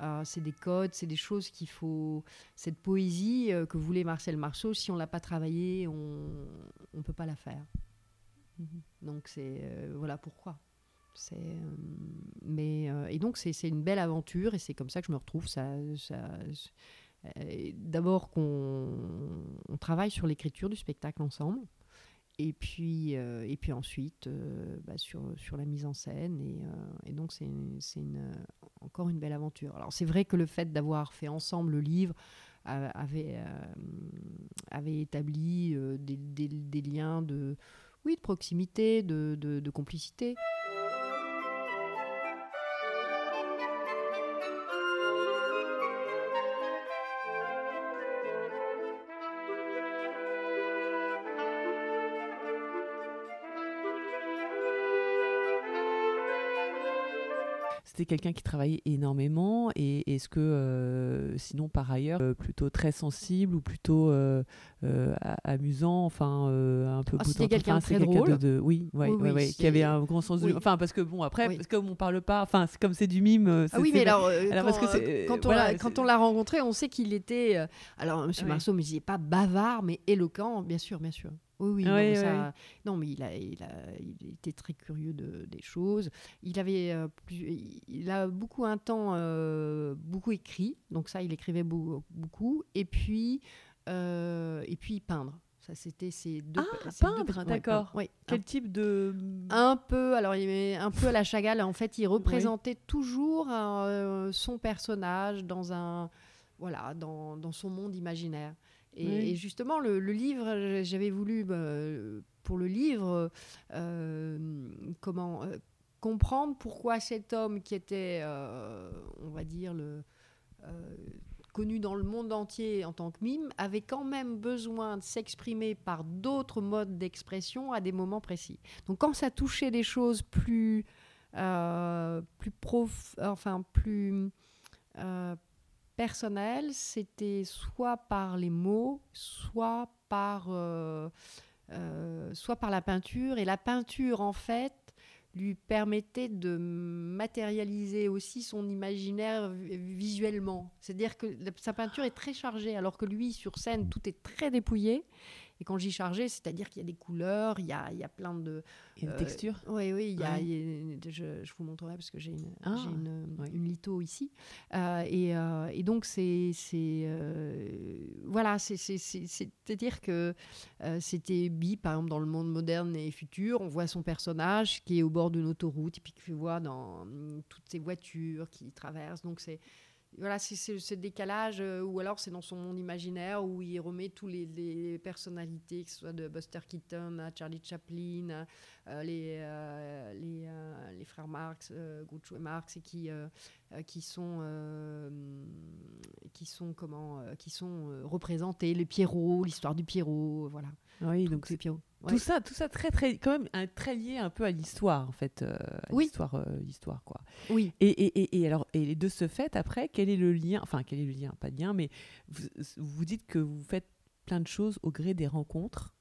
euh, c'est des codes, c'est des choses qu'il faut. Cette poésie que voulait Marcel Marceau, si on l'a pas travaillée, on ne peut pas la faire. Mhm. Donc c'est voilà pourquoi. C'est, mais et donc c'est, une belle aventure et c'est comme ça que je me retrouve. Ça, ça d'abord qu'on travaille sur l'écriture du spectacle ensemble. Et puis, euh, et puis ensuite, euh, bah, sur, sur la mise en scène. Et, donc, c'est une, encore une belle aventure. Alors, c'est vrai que le fait d'avoir fait ensemble le livre avait, avait établi des, des, liens de, oui, de proximité, de, de complicité. C'était quelqu'un qui travaillait énormément et est-ce que euh, sinon par ailleurs euh, plutôt très sensible ou plutôt euh, amusant enfin un peu oh, c'était quelqu'un de très drôle. de, oui, ouais, oui, qui avait un grand sens de enfin parce que bon après parce que on parle pas enfin comme c'est du mime ah oui mais alors, quand, quand, on l'a rencontré on sait qu'il était alors monsieur Marceau me disait pas bavard mais éloquent bien sûr bien sûr oui, oui, non, mais ça, non, mais il, a, il, a, il était très curieux de, des choses. Il avait euh, plus, il a beaucoup un temps euh, beaucoup écrit, donc ça, il écrivait beaucoup. Et puis, euh, et puis peindre. Ça, c'était ces deux. Ah, peindre, d'accord. Oui. Quel type de. Un peu, alors il est un peu à la Chagall. En fait, il représentait toujours son personnage dans un, voilà, dans, dans son monde imaginaire. Et, justement, le, livre, j'avais voulu, bah, pour le livre, euh, comment euh, comprendre pourquoi cet homme qui était, euh, on va dire, le, connu dans le monde entier en tant que mime, avait quand même besoin de s'exprimer par d'autres modes d'expression à des moments précis. Donc quand ça touchait des choses plus, plus prof, enfin plus personnel, c'était soit par les mots, soit par, euh, euh, soit par la peinture. Et la peinture, en fait, lui permettait de matérialiser aussi son imaginaire visuellement. C'est-à-dire que sa peinture est très chargée, alors que lui, sur scène, tout est très dépouillé. Et quand j'y chargé, c'est-à-dire qu'il y a des couleurs, il y a, il y a plein de... Il y a une texture Oui, oui, il y a, je, je, vous montrerai parce que j'ai une, ah, une, une, litho ici. Euh, et, euh, et, donc, c'est... Euh, voilà, c'est-à-dire que c'était Bi, par exemple, dans le monde moderne et futur, on voit son personnage qui est au bord d'une autoroute, et puis qu'il voit dans toutes ces voitures qui traversent. Donc, c'est voilà, c'est ce décalage, euh, ou alors c'est dans son monde imaginaire où il remet tous les, personnalités, que ce soit de Buster Keaton à Charlie Chaplin, euh, les, euh, les, les, frères Marx, Groucho et Marx, et qui, qui sont, qui sont, comment, qui sont représentés, le Pierrot, l'histoire du Pierrot, voilà. Oui, donc c'est Pierrot. Tout ça, tout ça très, très, quand même, un, très lié un peu à l'histoire, en fait. Euh, oui. L'histoire, euh, l'histoire, quoi. Oui. Et, et, et, alors, et de ce fait, après, quel est le lien Enfin, quel est le lien Pas de lien, mais vous, vous dites que vous faites plein de choses au gré des rencontres.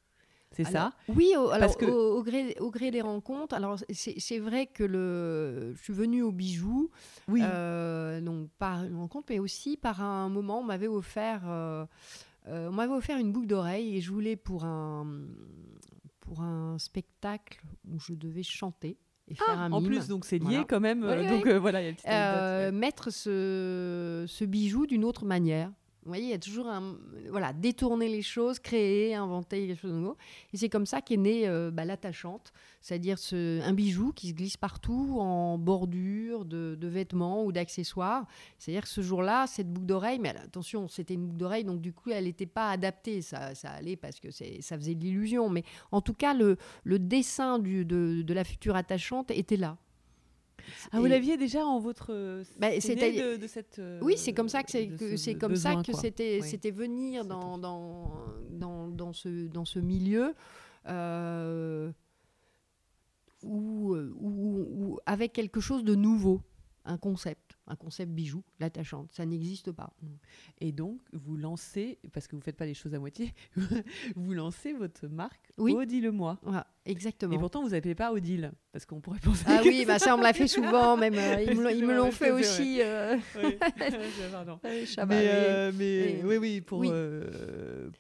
C'est ça? Oui, au, alors, que... au, gré, au gré des rencontres. Alors, c'est vrai que le, je suis venue au bijou, oui. Euh, non par une rencontre, mais aussi par un moment, on m'avait offert, on m'avait offert une boucle d'oreille et je voulais pour un, pour un spectacle où je devais chanter et faire ah, un mime. En plus, donc c'est lié quand même. Donc euh, voilà, euh, mettre ce, ce bijou d'une autre manière. Vous voyez, il y a toujours un. Voilà, détourner les choses, créer, inventer quelque chose de nouveau. Et c'est comme ça qu'est née euh, bah, l'attachante, c'est-à-dire ce, un bijou qui se glisse partout en bordure de, vêtements ou d'accessoires. C'est-à-dire que ce jour-là, cette boucle d'oreille, mais attention, c'était une boucle d'oreille, donc du coup, elle n'était pas adaptée. Ça, allait parce que ça faisait de l'illusion. Mais en tout cas, le, dessin de la future attachante était là. Ah, vous l'aviez déjà en votre. euh, Bah, c'était- de, de cette. euh, Oui, c'est comme ça que c'est ce comme ça que c'était Oui. c'était venir dans dans, dans dans ce dans ce milieu euh, où, où- où- avec quelque chose de nouveau, un concept, un concept bijou, l'attachante, ça n'existe pas. Et donc, vous lancez, parce que vous ne faites pas les choses à moitié, vous lancez votre marque Oui. Odile-moi. Voilà, Et exactement. pourtant, vous n'appelez pas Odile, parce qu'on pourrait penser. Ah que oui, bah ça on me l'a fait souvent, même euh, ils me l'ont- fait aussi. euh, Oui. Pardon. euh, mais, oui. euh, mais oui, oui, pour. oui.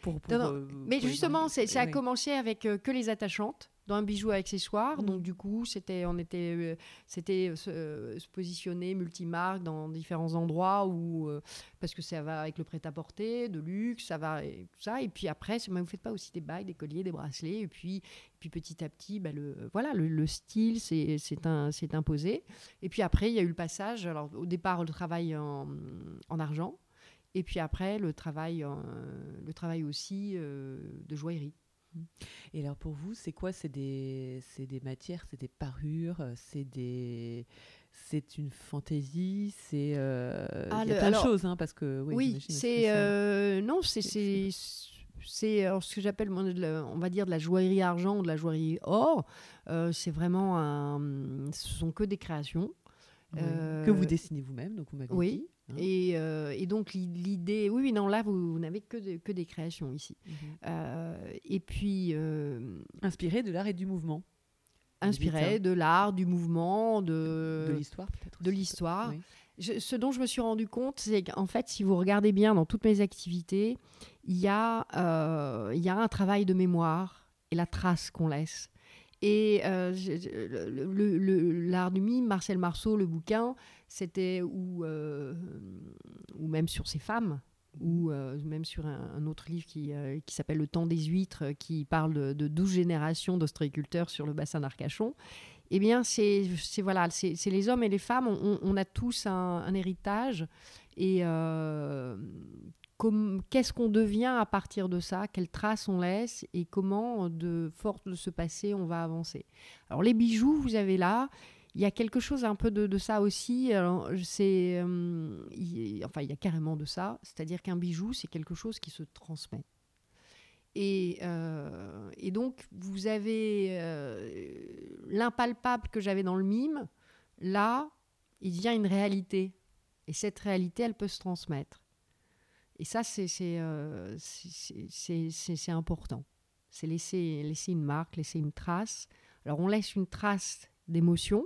pour, pour, Non, non, Mais justement, ça a commencé avec que les attachantes dans un bijou. Mhm. Donc du coup, c'était on était euh, c'était euh, se, euh, se positionner multimarque dans différents endroits où euh, parce que ça va avec le prêt-à-porter, de luxe, ça va et tout ça. Et puis après, mais vous faites pas aussi des bagues, des colliers, des bracelets. Et puis puis petit à petit, bah, le voilà le, le style c'est c'est un c'est imposé. Et puis après, il y a eu le passage. Alors au départ, le travail en, en argent. Et puis après, le travail, le travail aussi de joaillerie. Et alors pour vous, c'est quoi? C'est des, des matières, c'est des parures, euh, c'est des, c'est une fantaisie, c'est, euh, Ah, il y a le- plein alors- de choses, hein, parce que oui, Oui, c'est euh, non, c'est c'est ce que j'appelle moi, de la- on va dire de la joaillerie argent ou de la joaillerie or. Euh, c'est vraiment un, ce sont que des créations. Oui. que vous dessinez vous-même, donc vous m'avez oui. dit. Hein? Et, euh, et donc l'i- l'idée, oui, oui, non, là vous, vous n'avez que, des- que des créations ici. Mhm. Euh, et puis euh, Inspiré de l'art et du mouvement, inspiré de l'art, du mouvement, de, de l'histoire peut-être. de l'histoire. oui. Je- ce dont je me suis rendu compte, c'est qu'en fait, si vous regardez bien dans toutes mes activités, il y, a, euh, il y a un travail de mémoire et la trace qu'on laisse. Et euh, l'art du mime, Marcel Marceau, le bouquin, c'était ou euh, ou même sur ces femmes, ou euh, même sur un, autre livre qui, qui s'appelle Le temps des huîtres, qui parle de, de 12 générations d'ostréiculteurs sur le bassin d'Arcachon. Eh bien, c'est voilà, les hommes et les femmes, on, a tous un, héritage. Et qu'est-ce qu'on devient à partir de ça? Quelles traces on laisse? Et comment, de force de ce passé, on va avancer? Alors, les bijoux, vous avez là. Il y a quelque chose un peu de, ça aussi. C'est, euh, enfin, il y a carrément de ça. C'est-à-dire qu'un bijou, c'est quelque chose qui se transmet. Et, euh, donc, vous avez euh, l'impalpable que j'avais dans le mime. Là, il devient une réalité. Et cette réalité, elle peut se transmettre. Et ça, c'est euh, important. C'est laisser, laisser une marque, laisser une trace. Alors, on laisse une trace d'émotion.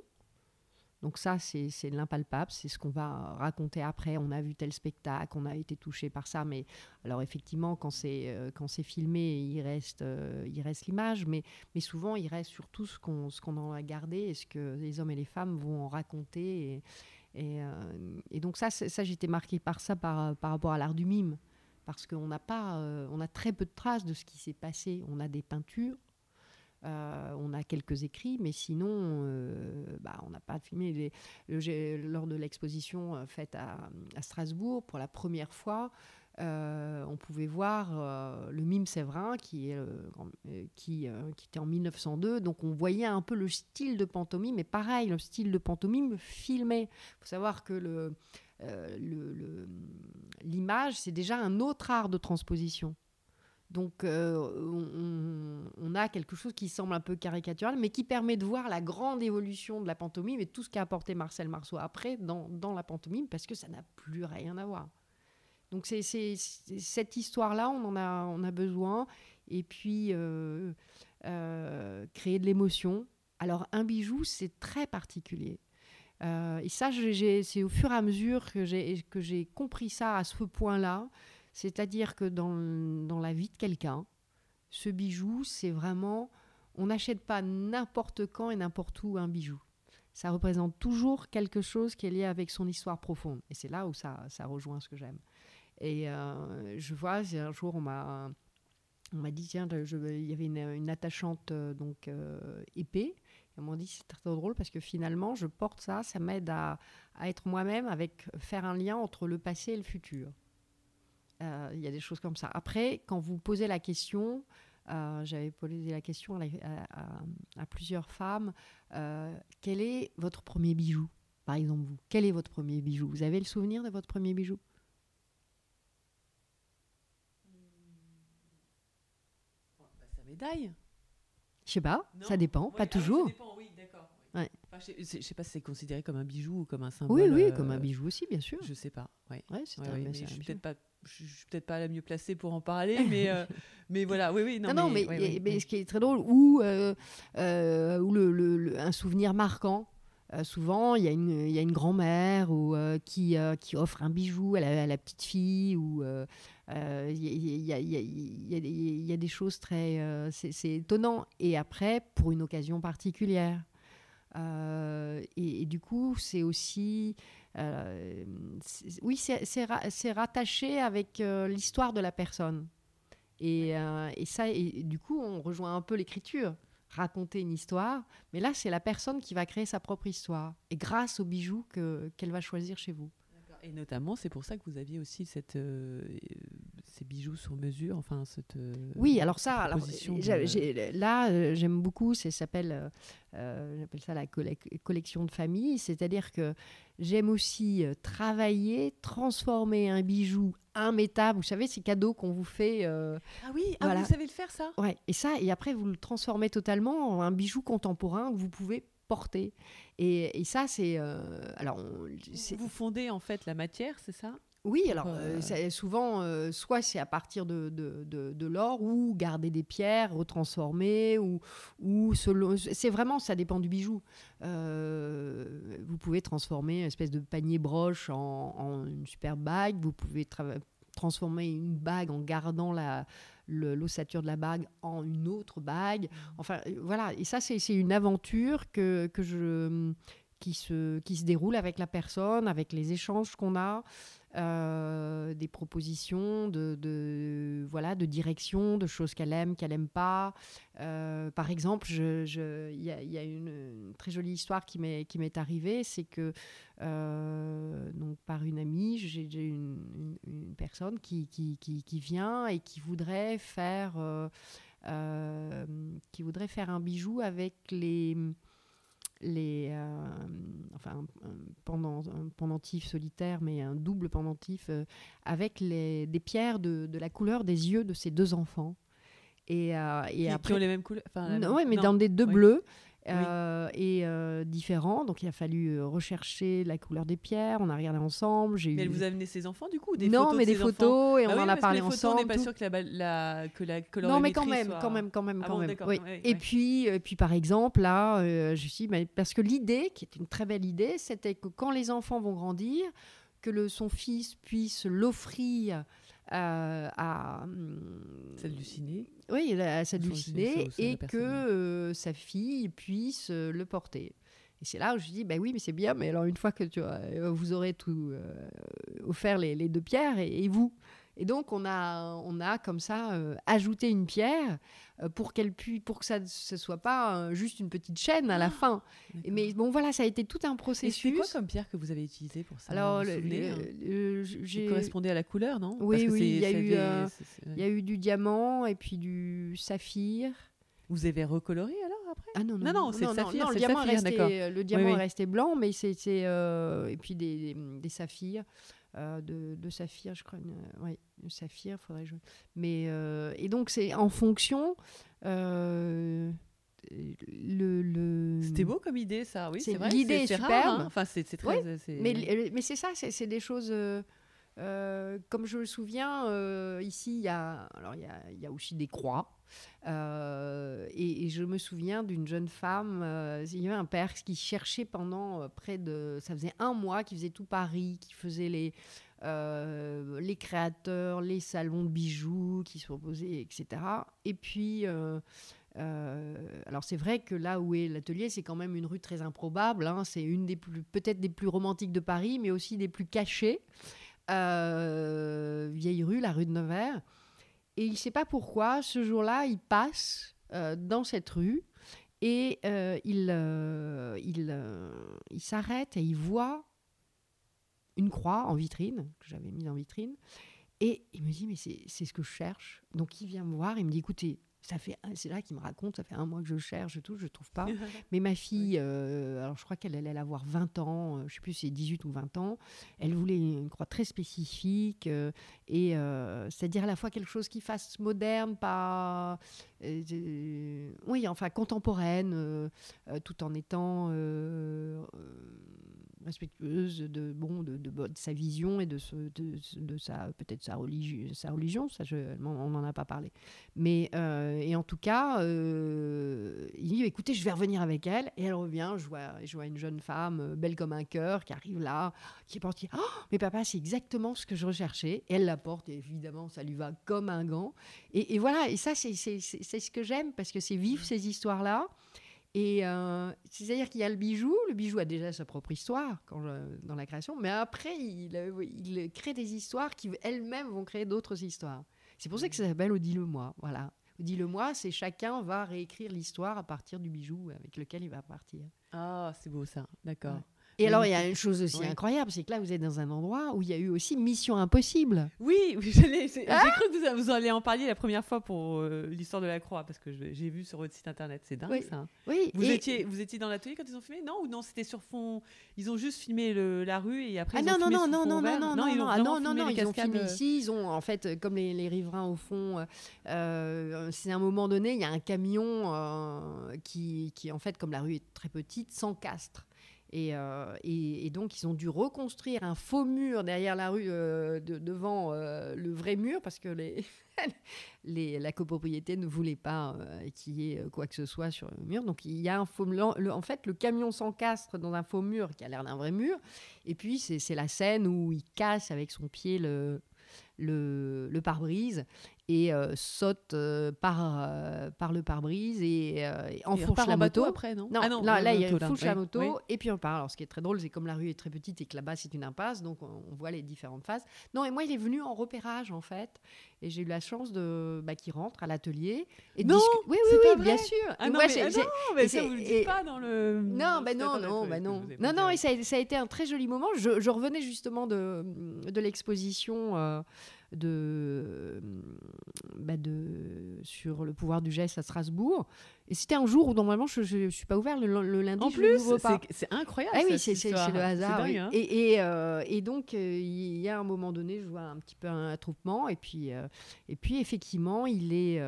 Donc ça, c'est l'impalpable, c'est ce qu'on va raconter après. On a vu tel spectacle, on a été touché par ça, mais alors effectivement, quand c'est euh, filmé, il reste euh, il reste l'image, mais mais souvent il reste surtout ce qu'on ce en a gardé et ce que les hommes et les femmes vont en raconter. Et, euh, et donc ça, ça j'étais marquée par ça par par rapport à l'art du mime, parce qu'on n'a pas, euh, on a très peu de traces de ce qui s'est passé. On a des peintures. euh, on a quelques écrits, mais sinon, euh, bah, on n'a pas filmé. Lors de l'exposition euh, faite à Strasbourg, pour la première fois, euh, on pouvait voir euh, le mime Séverin qui, euh, était en 1902. Donc on voyait un peu le style de pantomime, mais pareil, le style de pantomime filmé. Il faut savoir que l'image, c'est déjà un autre art de transposition. Donc on, a quelque chose qui semble un peu caricatural, mais qui permet de voir la grande évolution de la pantomime et tout ce qu'a apporté Marcel Marceau après dans la pantomime, parce que ça n'a plus rien à voir. Donc c'est cette histoire-là, on en a, besoin. Et puis euh, euh, créer de l'émotion. Alors un bijou, c'est très particulier. Euh, et ça, c'est au fur et à mesure que j'ai compris ça à ce point-là. C'est-à-dire que dans, dans la vie de quelqu'un, ce bijou, c'est vraiment... On n'achète pas n'importe quand et n'importe où un bijou. Ça représente toujours quelque chose qui est lié avec son histoire profonde. Et c'est là où ça, ça rejoint ce que j'aime. Et je vois, un jour, on m'a on m'a dit, tiens, il y avait une, attachante donc épée. On m'a dit, c'est très drôle parce que finalement, je porte ça, ça m'aide à, être moi-même, avec faire un lien entre le passé et le futur. Euh, il y a des choses comme ça. Après, quand vous posez la question, euh, j'avais posé la question à, plusieurs femmes, euh, quel est votre premier bijou Par exemple, vous, quel est votre premier bijou? Vous avez le souvenir de votre premier bijou bah, Sa médaille je sais pas, ça dépend, pas ah toujours. ça dépend, oui, d'accord. Ouais. je, sais pas si c'est considéré comme un bijou ou comme un symbole. Oui, oui, euh, comme un bijou aussi, bien sûr. Je sais pas. Ouais. ouais, c'est je suis peut-être pas, je suis peut-être pas la mieux placée pour en parler, mais euh, mais voilà, oui, oui, non. Non, mais, mais, ce qui est très drôle, ou euh, ou le, le, un souvenir marquant. souvent, il y a une, y a une grand-mère ou qui, qui offre un bijou à la, à la petite fille ou il y, a des choses très... Euh, c'est étonnant. Et après, pour une occasion particulière. Euh, et, du coup, c'est aussi... Euh, oui, c'est rattaché avec l'histoire de la personne. Et, et ça, et, du coup, on rejoint un peu l'écriture raconter une histoire, mais là, c'est la personne qui va créer sa propre histoire, et grâce aux bijoux qu'elle va choisir chez vous. Et notamment, c'est pour ça que vous aviez aussi cette, euh, bijoux sur mesure, enfin cette. Euh, oui, alors ça, alors, là, euh, j'aime beaucoup. Ça s'appelle, j'appelle ça la collection de famille. C'est-à-dire que j'aime aussi travailler, transformer un bijou immétable. Vous savez, ces cadeaux qu'on vous fait. ah oui, ah, vous savez le faire ça? Ouais. Et ça, et après vous le transformez totalement en un bijou contemporain que vous pouvez porter. Et, ça, c'est. Euh, alors, vous fondez en fait la matière, c'est ça? Oui, alors euh, euh, souvent, soit c'est à partir de, de, de, l'or ou garder des pierres, retransformer, ou, ou c'est vraiment, ça dépend du bijou. vous pouvez transformer une espèce de panier broche en, en une super bague, vous pouvez transformer une bague en gardant la, l'ossature de la bague en une autre bague. Enfin, euh, voilà. Et ça, c'est une aventure que, que je, qui, se, qui se déroule avec la personne, avec les échanges qu'on a. Euh, des propositions de, voilà, de direction, de choses qu'elle aime, qu'elle n'aime pas. Euh, par exemple, il y, a, une, très jolie histoire qui m'est arrivée, c'est que euh, donc par une amie, j'ai une, une, personne qui, qui, qui, qui, vient et qui voudrait faire, qui voudrait faire un bijou avec les les, euh, enfin, un, pendant, un pendentif solitaire, mais un double pendentif euh, avec les, des pierres de, de, la couleur des yeux de ces deux enfants. Et, euh, et après, qui ont les mêmes couleurs Oui, mais dans des deux bleus. Euh, et euh, différents. Donc il a fallu euh, rechercher la couleur des pierres. On a regardé ensemble. J'ai mais eu... elle vous a amené ses enfants du coup des Non, mais des photos et on bah en a parlé ensemble. On n'est pas sûr que la, la, que la Non, mais quand même, quand même, quand même, ah quand même. Oui. et puis, et puis par exemple là, je suis mais parce que l'idée, qui est une très belle idée, c'était que quand les enfants vont grandir, que le, son fils puisse l'offrir euh, à s'halluciner. Oui, à s'halluciner et que euh, sa fille puisse euh, le porter. Et c'est là où je dis, bah oui, mais c'est bien, mais alors une fois que tu vous aurez tout offert les, les, deux pierres, et vous? Et donc, on a, on a comme ça euh, ajouté une pierre euh, pour, qu'elle puisse, pour que ça ne soit pas euh, juste une petite chaîne à la ah, fin. mais bon, voilà, ça a été tout un processus. c'est quoi comme pierre que vous avez utilisé pour ça Alors, le, hein correspondait à la couleur, non? Oui, oui, il y, a eu, il y a eu du diamant et puis du saphir. Vous avez recoloré alors après? Ah non, non, non, c'est le saphir. le, diamant restait, le diamant est resté blanc, mais c'était. et puis des, des saphirs. Euh, de, de, saphir, je crois. oui, de saphir, faudrait je... Mais euh, et donc c'est en fonction. Euh, le, le... C'était beau comme idée, ça. Oui, c'est vrai. L'idée est, superbe. Hein. Enfin, c'est très. mais mais c'est ça, c'est des choses. comme je me souviens, ici, il y a, alors il y a, y a aussi des croix. Euh, et, je me souviens d'une jeune femme, euh, il y avait un père qui cherchait pendant euh, près de, ça faisait un mois, qui faisait tout Paris, qui faisait les, les créateurs, les salons de bijoux qui se proposaient, etc. Et puis, alors c'est vrai que là où est l'atelier, c'est quand même une rue très improbable. Hein. c'est une des plus, peut-être des plus romantiques de Paris, mais aussi des plus cachées. vieille rue, la rue de Nevers. Et il ne sait pas pourquoi, ce jour-là, il passe euh, dans cette rue et euh, il, euh, il, s'arrête et il voit une croix en vitrine, que j'avais mise en vitrine. Et il me dit, mais c'est c'est ce que je cherche. Donc il vient me voir, il me dit, écoutez, ça fait, c'est là qu'il me raconte, ça fait un mois que je cherche et tout, je ne trouve pas. Mais ma fille, euh, alors je crois qu'elle allait avoir 20 ans, euh, je ne sais plus si c'est 18 ou 20 ans, elle voulait une croix très spécifique, euh, et euh, c'est-à-dire à la fois quelque chose qui fasse moderne, pas... oui, enfin contemporaine, tout en étant respectueuse de, bon, de, de- de sa vision et de, ce- de, de sa peut-être sa, religi- sa religion, ça je, on n'en a pas parlé. Mais euh, et en tout cas, euh, il dit écoutez, je vais revenir avec elle. Et elle revient. Je vois, une jeune femme euh, belle comme un cœur qui arrive là, qui est partie. Oh, mais papa, c'est exactement ce que je recherchais. Et elle la porte. Et évidemment, ça lui va comme un gant. Et, voilà. Et ça, c'est ce que j'aime parce que c'est vivre ces histoires-là. Et euh, c'est-à-dire qu'il y a le bijou. Le bijou a déjà sa propre histoire dans la création. Mais après, il, euh, il crée des histoires qui elles-mêmes vont créer d'autres histoires. C'est pour ça que ça s'appelle Odile-moi. Voilà. Odile-moi, c'est chacun va réécrire l'histoire à partir du bijou avec lequel il va partir. Ah, c'est beau ça, d'accord. Ouais. Et alors, il y a une chose aussi Oui. incroyable, c'est que là, vous êtes dans un endroit où il y a eu aussi Mission Impossible. Oui, c'est- Ah j'ai cru que vous, vous allez en parler la première fois pour euh, l'histoire de la croix, parce que j'ai vu sur votre site internet, c'est dingue Oui. ça. Oui, Vous, et- étiez, vous étiez dans l'atelier quand ils ont filmé? Non, ou non, c'était sur fond. Ils ont juste filmé le- la rue et après. Ah ils non, ont non, filmé non, non, non, non, non, non, non, ah, non, non, non, ils ont filmé euh, ici, ils ont, en fait, euh, comme les, les riverains au fond, euh, euh, c'est à un moment donné, il y a un camion euh, qui, qui, en fait, comme la rue est très petite, s'encastre. Et, euh, et, donc, ils ont dû reconstruire un faux mur derrière la rue, euh, de- devant euh, le vrai mur, parce que la copropriété ne voulait pas qu'il y ait quoi que ce soit sur le mur. Donc, il y a un faux mur. En fait, le camion s'encastre dans un faux mur qui a l'air d'un vrai mur. Et puis, c'est la scène où il casse avec son pied le pare-brise et euh, saute euh, par, euh, par le pare-brise et, et enfourche la en moto. après, non Non, Ah non, là, là, il fouche la moto oui. et puis on part. Alors, ce qui est très drôle, c'est comme la rue est très petite et que là-bas, c'est une impasse, donc on, on voit les différentes phases. Non, et moi, il est venu en repérage, en fait, et j'ai eu la chance de bah, qu'il rentre à l'atelier. et Non, Oui, oui, bien sûr. Ah Et non, moi, mais, ah non, mais ça vous le dites et- pas dans le. non, le site non, non, que non. Non, non, et ça, a- ça a été un très joli moment. Je, je revenais justement de, de l'exposition de, bah, de, sur le pouvoir du geste à Strasbourg. Et c'était un jour où normalement je ne suis pas ouvert le, le lundi. En je plus, c'est- incroyable. Ah oui, c'est le hasard. Dingue, hein. et, et, euh, et donc, euh, il y a un moment donné, je vois un petit peu un attroupement. Et puis, euh, et puis effectivement, il est,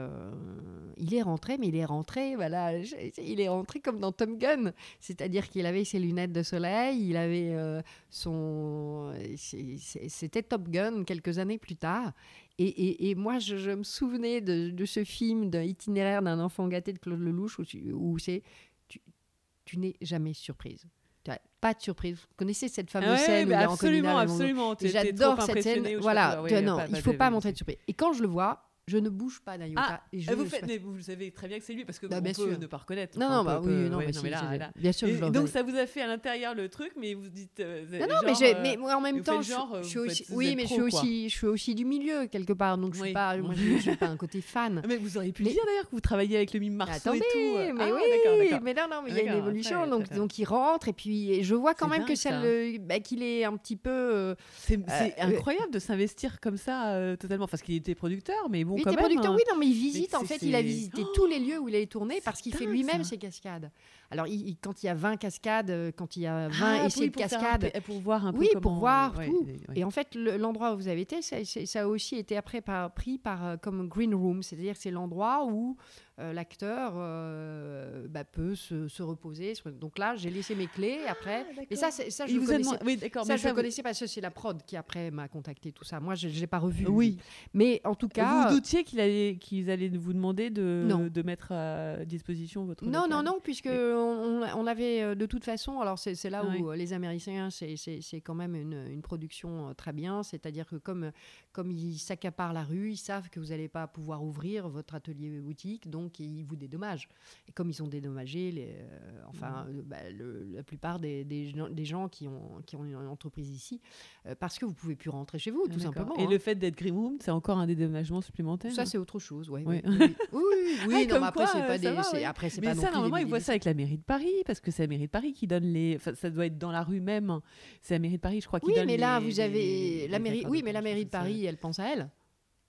il est rentré, mais il est rentré, voilà, il est rentré comme dans Tom Gun. C'est-à-dire qu'il avait ses lunettes de soleil, il avait son. C'était Top Gun quelques années plus tard. Et, et- et moi, je, je me souvenais de, de ce film d'un itinéraire d'un enfant gâté de Claude Lelouch où, tu- où c'est tu, tu n'es jamais surprise. Pas de surprise. Vous connaissez cette fameuse Ah ouais, scène bah où absolument, absolument. J'adore cette scène. Voilà, non, pas- il pas faut pas montrer de surprise. Et quand je le vois, je ne bouge pas iota. Ah, et je Ah, vous faites, fais- mais vous savez très bien que c'est lui parce que Bah, on bien peut sûr. ne pas reconnaître. Non, non, on bah peut- oui, non, ouais, mais non, si, mais là, là. bien sûr, Et- je donc ça vous a fait à l'intérieur le truc, mais vous dites. euh, Non, non, genre, mais, j'ai- euh, mais moi, en même temps, je, genre, je euh, suis aussi, faites- oui, mais je suis aussi, je suis aussi du milieu quelque part, donc je suis pas, moi, n'ai pas un côté fan. Mais vous auriez pu dire d'ailleurs que vous travailliez avec le mime Marceau et tout. mais Ah, oui, mais non, non, mais il y a une évolution, donc, donc il rentre et puis je vois quand même que ça bah, qu'il est un petit peu. C'est incroyable de s'investir comme ça totalement. Parce qu'il était producteur, mais bon, il était producteur, hein. oui, non, mais il visite. Mais En fait, il a visité Oh tous les lieux où il a tourné parce qu'il fait lui-même ses cascades. Alors, il- il- quand il y a 20 cascades, euh, quand il y a 20 Ah, essais oui, de pour faire un cascades, peu- pour voir un peu Oui, pour voir ouais, tout. ouais. Et en fait, le- l'endroit où vous avez été, ça, a aussi été après par- pris par, euh, comme green room, c'est-à-dire que c'est l'endroit où euh, l'acteur euh, bah, peut se, se reposer. Donc là, j'ai laissé mes clés après. Et ça, ça je vous a connaissais. Oui. Ça, je vous- connaissais que c'est la prod qui après m'a contacté, tout ça. Moi, je n'ai pas revu. Oui. Mais en tout Vous cas. vous doutiez qu'il allait- qu'ils allaient vous demander de, mettre à disposition votre. Non, non, local. non, puisque on, on avait euh, de toute façon, alors c'est là où euh, les Américains, c'est- quand même une, une production euh, très bien, c'est-à-dire que comme, comme ils s'accaparent la rue, ils savent que vous n'allez pas pouvoir ouvrir votre atelier boutique, donc ils vous dédommagent. Et comme ils ont dédommagé, les, euh, enfin, euh, bah, le- la plupart des, des gens, des gens qui, ont, qui ont une entreprise ici, euh, parce que vous pouvez plus rentrer chez vous, tout Ah, D'accord. simplement. Et hein. le fait d'être green room, c'est encore un dédommagement supplémentaire Ça, hein c'est autre chose, ouais, oui. Oui, oui, oui, oui, Ah, non, mais après, c'est pas ça des. va, c'est- ouais. Après, c'est Mais pas non ça, plus normalement, ils voient ça avec la mairie de Paris, parce que c'est la mairie de Paris qui donne les. Enfin, ça doit être dans la rue même. C'est la mairie de Paris, je crois, qui Oui, donne mais là, les- vous avez les- la mairie. Oui, mais la mairie de. Paris, elle pense à elle.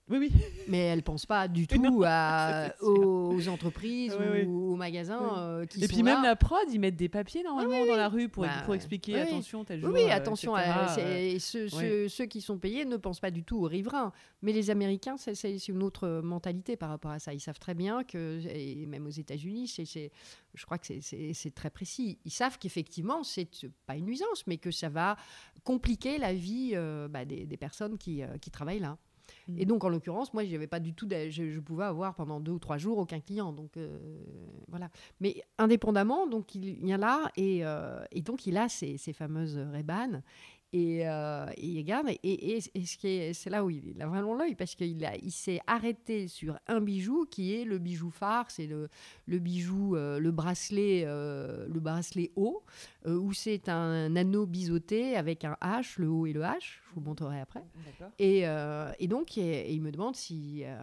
Oui, oui. Mais elle pense pas du tout Non, à, aux entreprises ou aux magasins Oui. euh, qui Et sont puis même là. la prod, ils mettent des papiers normalement dans la rue pour, Bah, pour expliquer attention, tel jour. oui, euh, attention, à- euh, ceux, qui sont payés ne pensent pas du tout aux riverains. Mais les Américains, c'est une autre mentalité par rapport à ça. Ils savent très bien que, et même aux États-Unis, je crois que c'est- très précis. Ils savent qu'effectivement, c'est pas une nuisance, mais que ça va compliquer la vie euh, bah, des, des personnes qui, qui travaillent là. Mm. Et donc, en l'occurrence, moi, j'avais pas du tout, je, je pouvais avoir pendant deux ou trois jours aucun client. Donc, euh, voilà. Mais indépendamment, donc il vient là et, euh, et donc il a ces, fameuses Ray-Ban. Et, euh, regarde, et, c'est là où il a vraiment l'œil, parce qu'il s'est arrêté sur un bijou qui est le bijou phare, c'est le, bijou, le bracelet, le bracelet haut, où c'est un anneau biseauté avec un H, le haut et le H. Vous montrerai après. Et, euh, et donc, et- et il me demande si, euh,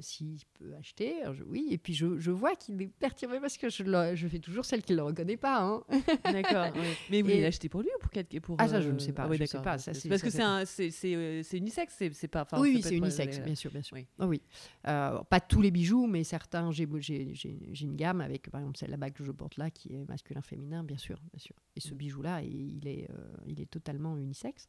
s'il peut acheter. Je- oui, et puis je, je vois qu'il est perturbé parce que je, le- je fais toujours celle qui ne le reconnaît pas. hein. D'accord. ouais. Mais vous voulez l'acheter pour lui ou pour quelqu'un pour Ah, ça, je euh, ne sais pas, ah oui, sais d'accord. pas, ça, parce que c'est un, c'est c'est euh, unisexe, c'est c'est pas. oui, oui, c'est euh, unisexe, euh, bien sûr, bien sûr. oui. Ah oui. Euh, pas tous les bijoux, mais certains. J'ai j'ai- j'ai- j'ai une gamme avec, par exemple, celle là-bas que je porte là, qui est masculin-féminin, bien sûr, bien sûr. Et ce Mm. bijou-là, il est, euh, il est totalement unisexe.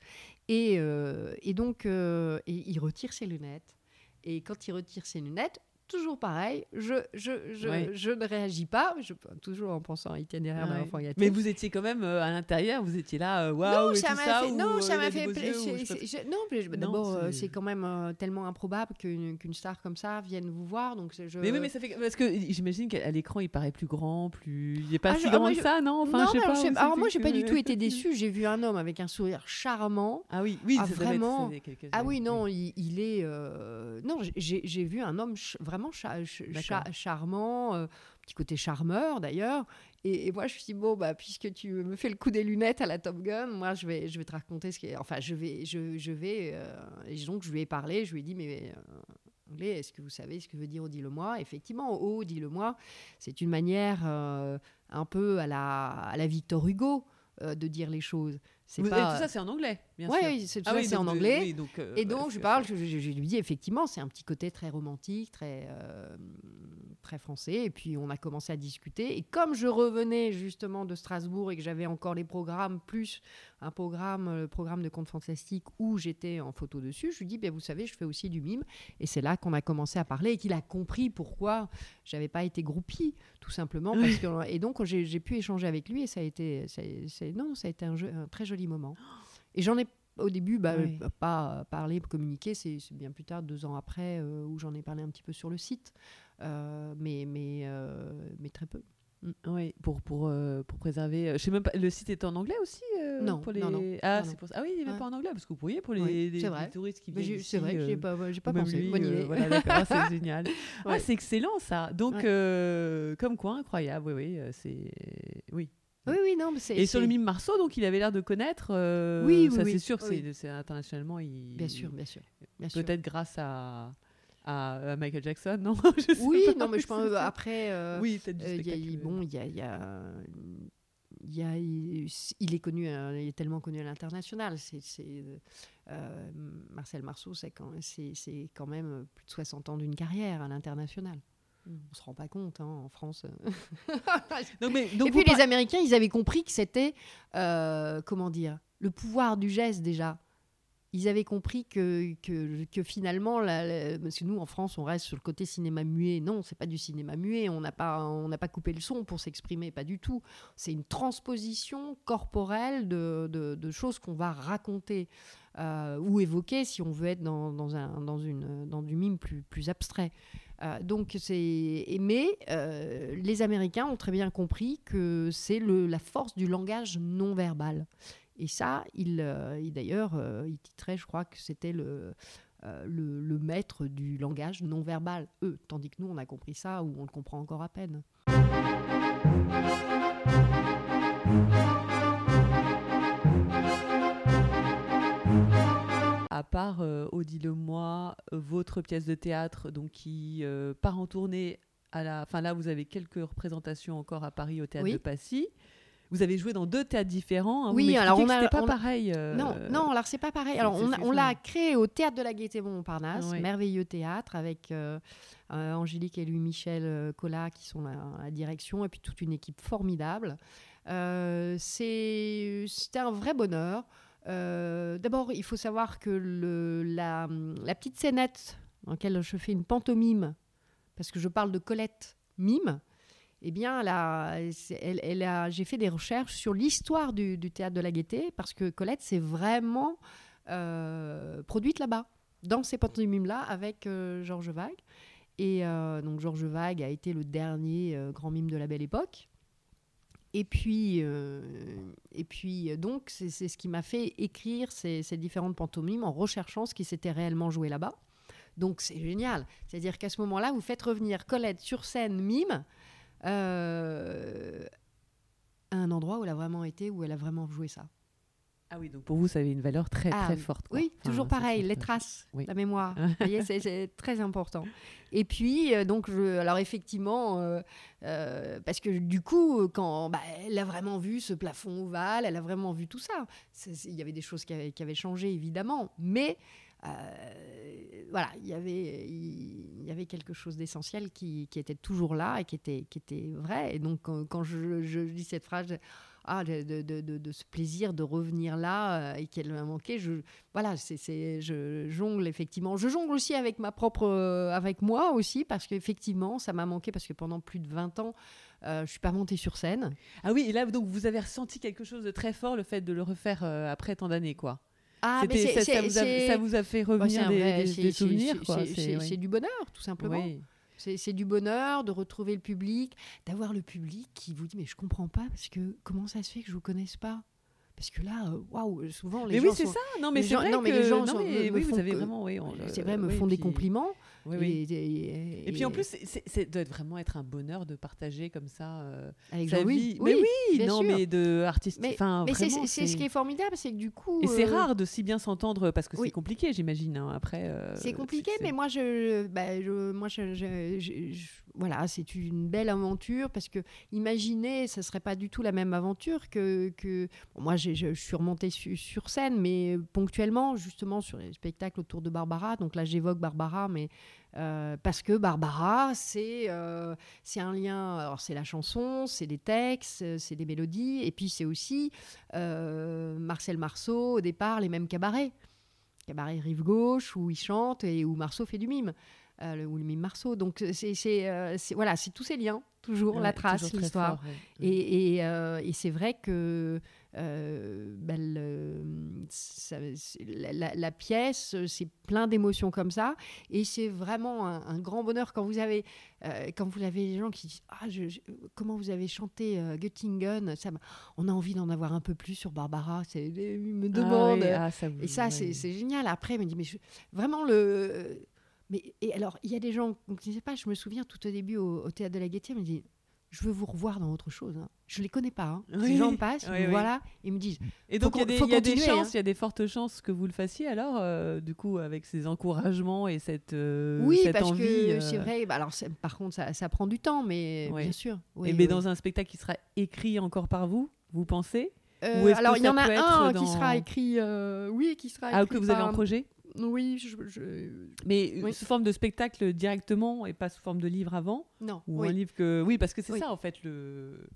Et, euh, et donc, euh, il retire ses lunettes. Et quand il retire ses lunettes, toujours pareil, je, je, je, Ouais. je ne réagis pas, je, toujours en pensant à itinéraire Ah d'un ouais. enfant gâté. Mais vous étiez quand même euh, à l'intérieur, vous étiez là, euh, waouh, non, et ça tout m'a ça, fait, non, euh, ça il a m'a des fait beaux pla- yeux, ou c'est- je sais pas c'est- je- Non, d'abord, c'est- quand même euh, tellement improbable qu'une qu'une star comme ça vienne vous voir. Donc je... Mais oui, mais ça fait parce que j'imagine qu'à l'écran il paraît plus grand, plus il est pas Ah, si ah, grand que je- ça, non Enfin, non, je sais pas. alors, je sais- ou alors c'était moi, j'ai pas du tout été déçue. J'ai vu un homme avec un sourire charmant. Ah oui, oui, Ah, vraiment Ah oui, non, il, est. Non, j'ai vu un homme ch- vraiment cha- ch- cha- D'accord. charmant, euh, petit côté charmeur d'ailleurs. Et, et moi, je me suis dit, bon, bah, puisque tu me fais le coup des lunettes à la Top Gun, moi, je vais, je vais te raconter ce qui est. Enfin, je vais. Je, je vais euh, Et donc, je lui ai parlé, je lui ai dit, mais. euh, anglais, est-ce que vous savez ce que veut dire oh, dis-le-moi Effectivement, oh, dis-le-moi, c'est une manière euh, un peu à la, à la Victor Hugo euh, de dire les choses. C'est et tout ça c'est en anglais, bien Ouais, sûr. oui, c'est tout Ah ça, oui, c'est en donc, euh, anglais. oui, donc, euh, Et donc, je parle, je, je- je lui dis effectivement, c'est un petit côté très romantique, très, euh, très français. Et puis, on a commencé à discuter. Et comme je revenais justement de Strasbourg et que j'avais encore les programmes, plus un programme, le programme de contes fantastiques où j'étais en photo dessus, je lui dis, ben, vous savez, je fais aussi du mime. Et c'est là qu'on a commencé à parler et qu'il a compris pourquoi j'avais pas été groupie, tout simplement. Parce que, et donc, j'ai pu échanger avec lui et ça a été, ça- non, ça a été un, jeu- un très joli moment. Et j'en ai au début, bah, Oui. euh, pas parler, communiquer, c'est c'est bien plus tard, deux ans après, euh, où j'en ai parlé un petit peu sur le site, Euh, mais, mais, euh, mais très peu. Oui, pour, pour, euh, pour préserver. euh, Je sais même pas, le site est en anglais aussi euh, Non, pour les... non, non, Ah, non, c'est non. pour ça. Ah oui, il est même Ouais. pas en anglais, parce que vous pourriez pour les, Oui, les- c'est les vrai. touristes qui viennent. C'est vrai, euh, pas, j'ai pas même pensé. lui, Bonne idée. voilà, ah, c'est génial. Ah, Ouais. c'est excellent ça. Donc, Ouais. comme quoi, incroyable. Oui, oui, c'est. Oui. Oui, oui, non, mais c'est. Et sur le c'est- mime Marceau, donc il avait l'air de connaître. Oui, oui, ça oui. c'est sûr que c'est- c'est internationalement. Il... Bien sûr, bien sûr. Bien sûr. Peut-être grâce à, à, Michael Jackson, non? Je sais Oui, pas, non, mais je pense après. euh, Oui, peut-être du Euh, il y a- bon, il y a, il y a- il y a- il il est connu, euh, il est tellement connu à l'international. C'est, euh, Marcel Marceau, c'est quand, c'est, c'est quand même plus de 60 ans d'une carrière à l'international. Mm. On se rend pas compte hein, en France. Donc, mais, donc Et puis par- les Américains, ils avaient compris que c'était, euh, comment dire, le pouvoir du geste déjà. Ils avaient compris que, finalement, parce que nous en France, on reste sur le côté cinéma muet. Non, c'est pas du cinéma muet. On n'a pas, on n'a pas coupé le son pour s'exprimer, pas du tout. C'est une transposition corporelle de, choses qu'on va raconter euh, ou évoquer si on veut être dans, un, dans, une, dans du mime plus, plus abstrait. Euh, donc c'est mais euh, les Américains ont très bien compris que c'est la force du langage non verbal. Et ça, il, euh, il- d'ailleurs, euh, il titrait, je crois que c'était le euh, le, le maître du langage non verbal, eux, tandis que nous, on a compris ça ou on le comprend encore à peine. À part euh, Odile-moi, euh, votre pièce de théâtre donc qui euh, part en tournée à la. Enfin là, vous avez quelques représentations encore à Paris au théâtre Oui. de Passy. Vous avez joué dans deux théâtres différents. hein. Oui, alors on a- pas on a- pareil. euh, Non, non, alors c'est pas pareil. Alors on, l'a créé au théâtre de la Gaîté Montparnasse, Oui. merveilleux théâtre avec euh, euh, Angélique et Louis-Michel euh, Collat qui sont la, la direction et puis toute une équipe formidable. Euh, c'est- C'était un vrai bonheur. D'abord, il faut savoir que le, la, la petite scénette dans laquelle je fais une pantomime, parce que je parle de Colette mime, eh bien, elle j'ai fait des recherches sur l'histoire du, théâtre de la Gaîté, parce que Colette s'est vraiment euh, produite là-bas, dans ces pantomimes-là, avec euh, Georges Vague. Et euh, donc, Georges Vague a été le dernier grand mime de la belle époque. Et puis, et puis donc, c'est ce qui m'a fait écrire ces différentes pantomimes en recherchant ce qui s'était réellement joué là-bas. Donc, c'est génial. C'est-à-dire qu'à ce moment-là, vous faites revenir Colette sur scène mime euh, à un endroit où elle a vraiment été, où elle a vraiment joué ça. Ah oui, donc pour vous, ça avait une valeur très Ah, très forte. quoi. Oui, Enfin, toujours pareil, les traces, Oui. la mémoire. Vous voyez, c'est- c'est très important. Et puis, euh, donc, je, alors effectivement, euh, euh, parce que du coup, quand bah, elle a vraiment vu ce plafond ovale, elle a vraiment vu tout ça. Il y avait des choses qui avaient, qui avaient changé, évidemment, mais euh, voilà, il y avait, quelque chose d'essentiel qui, était toujours là et qui était, vrai. Et donc, quand, je, je dis cette phrase, ah, de, ce plaisir de revenir là euh, et qu'elle m'a manqué, je, voilà, je jongle effectivement. Je jongle aussi avec ma propre, euh, avec moi aussi, parce qu'effectivement, ça m'a manqué parce que pendant plus de 20 ans, euh, je suis pas montée sur scène. Ah oui, et là, donc vous avez ressenti quelque chose de très fort, le fait de le refaire euh, après tant d'années, quoi. Ah, C'était- ça, ça vous a, ça vous a fait revenir des, vrai- des- souvenirs, c'est- oui. du bonheur, tout simplement. Oui. C'est du bonheur de retrouver le public, d'avoir le public qui vous dit mais je comprends pas parce que comment ça se fait que je vous connaisse pas? Parce que là, euh, waouh, souvent les Mais gens oui, c'est sont- ça. Non, mais c'est vrai non, mais que les gens non, sont- mais me- vous font avez que- vraiment, oui, on- c'est vrai, me oui, font des compliments. Oui, oui. Et, et- Et puis en plus, ça doit être vraiment être un bonheur de partager comme ça euh, avec sa vie. mais oui, non, sûr. mais de artiste. Mais, c'est ce qui est formidable, c'est que du coup. Et c'est euh, rare de si bien s'entendre parce que oui. c'est compliqué, j'imagine. hein, Après, euh, C'est compliqué, mais moi, je, bah, je- moi, je, je- je- je- voilà, c'est une belle aventure parce que imaginez, ce serait pas du tout la même aventure que, que moi, je, suis remontée su- sur scène, mais ponctuellement, justement, sur les spectacles autour de Barbara. Donc là, j'évoque Barbara, mais euh, parce que Barbara, c'est euh, c'est un lien. Alors, c'est la chanson, c'est des textes, c'est des mélodies, et puis c'est aussi euh, Marcel Marceau, au départ, les mêmes cabarets. Cabaret Rive Gauche, où il chante et où Marceau fait du mime. Euh, le- ou le mime Marceau. Donc, c'est c'est, euh, c'est- voilà, c'est tous ces liens, toujours Ouais, la trace, l'histoire. ouais. Et, et, euh, et c'est vrai que euh, ben, le- ça- c'est- la, la- la pièce, euh, c'est plein d'émotions comme ça. Et c'est vraiment un, un grand bonheur quand vous avez, euh, quand vous avez les gens qui disent ah, je- je- comment vous avez chanté euh, Göttingen ça, On a envie d'en avoir un peu plus sur Barbara. Ils me Ah demandent. oui, ah, ça vous- Et ça, ouais. c'est c'est génial. Après, il me dit, mais je- vraiment, le. Mais, et alors, il y a des gens qui ne sais pas, je me souviens tout au début au, au théâtre de la Gaîté, ils me disent Je veux vous revoir dans autre chose. hein. Je ne les connais pas. hein. Oui, gens passent, oui, me oui. voilà, ils me disent Et donc, il y a des, y a chances, hein. il y a des fortes chances que vous le fassiez alors, euh, du coup, avec ces encouragements et cette, euh, Oui, cette parce envie. que euh, c'est vrai. bah alors, par contre, ça, ça prend du temps, mais bien sûr. et mais dans un spectacle qui sera écrit encore par vous, vous pensez? Euh, ou alors, il y en a un dans- qui sera écrit. oui, qui sera Ah, écrit que vous avez par un- projet? Oui, je, je- Mais Oui. sous forme de spectacle directement et pas sous forme de livre avant Non, Ou oui. un livre que. Oui, parce que c'est Oui. ça en fait le.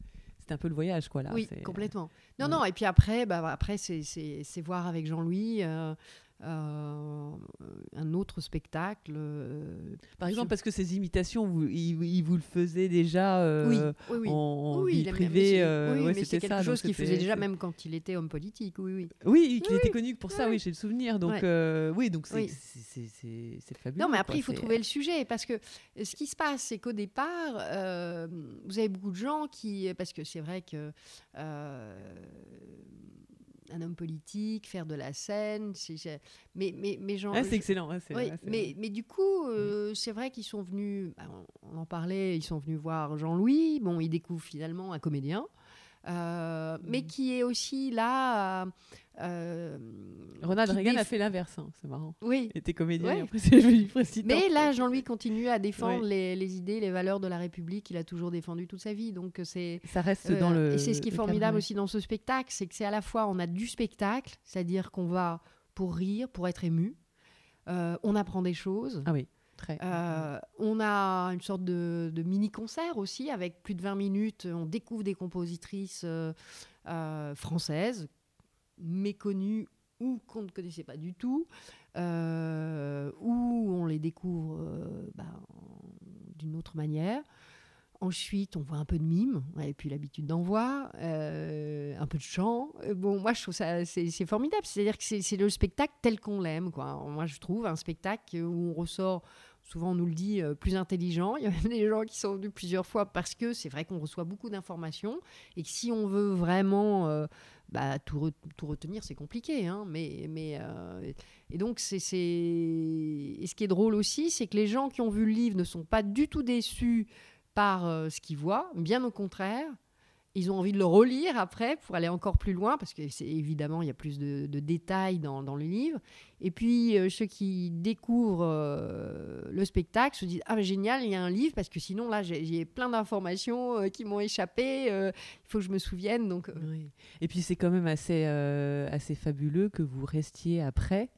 C'est un peu le voyage quoi là. Oui, c'est- complètement. Non, ouais. non, et puis après, bah, après c'est- voir avec Jean-Louis euh, euh, un autre spectacle. euh, Par exemple, parce que ces imitations, vous, il, il vous le faisait déjà euh, oui, oui, oui. en, Oui, vie privée. c'est- euh, oui, ouais, mais c'était c'est quelque ça, chose qu'il faisait déjà même quand il était homme politique. Oui, oui. Oui, qu'il était connu pour ça, oui. j'ai le souvenir. Donc, Ouais. euh, oui, donc c'est fabuleux. Non, mais après, quoi, il faut trouver le sujet. Parce que euh, ce qui se passe, c'est qu'au départ, euh, vous avez beaucoup de gens qui. Parce que c'est vrai que. euh, un homme politique, faire de la scène. Mais, mais, mais ah, c'est excellent. mais, mais du coup, euh, c'est vrai qu'ils sont venus, bah, on en parlait, ils sont venus voir Jean-Louis. Bon, ils découvrent finalement un comédien. Euh, mais mm. qui est aussi là. Euh, Ronald Reagan a fait l'inverse, hein, c'est marrant. Oui. Il était comédien après c'est devenu président. Mais là, Jean-Louis continue à défendre les, idées, les valeurs de la République qu'il a toujours défendu toute sa vie. Donc c'est. Ça reste dans le. Et c'est ce qui est formidable aussi dans ce spectacle, c'est que c'est à la fois on a du spectacle, c'est-à-dire qu'on va pour rire, pour être ému. Euh, on apprend des choses. Ah oui. Euh, on a une sorte de, mini-concert aussi, avec plus de 20 minutes. On découvre des compositrices euh, euh, françaises, méconnues ou qu'on ne connaissait pas du tout, ou on les découvre bah, d'une autre manière. Ensuite, on voit un peu de mime, et puis l'habitude d'en voir, un peu de chant. Bon, moi, je trouve ça c'est formidable. C'est-à-dire que c'est le spectacle tel qu'on l'aime. Moi, je trouve un spectacle où on ressort souvent on nous le dit, euh, plus intelligent. Il y a même des gens qui sont venus plusieurs fois parce que c'est vrai qu'on reçoit beaucoup d'informations et que si on veut vraiment euh, bah, tout, retenir, c'est compliqué. Hein, mais, euh, et donc, et ce qui est drôle aussi, c'est que les gens qui ont vu le livre ne sont pas du tout déçus par ce qu'ils voient, bien au contraire ils ont envie de le relire après pour aller encore plus loin, parce que c'est évidemment, il y a plus de, détails dans, le livre. Et puis, euh, ceux qui découvrent euh, le spectacle se disent Ah, génial, il y a un livre, parce que sinon, là, j'ai plein d'informations euh, qui m'ont échappé, il faut que je me souvienne. Donc, Et puis, c'est quand même assez, assez fabuleux que vous restiez après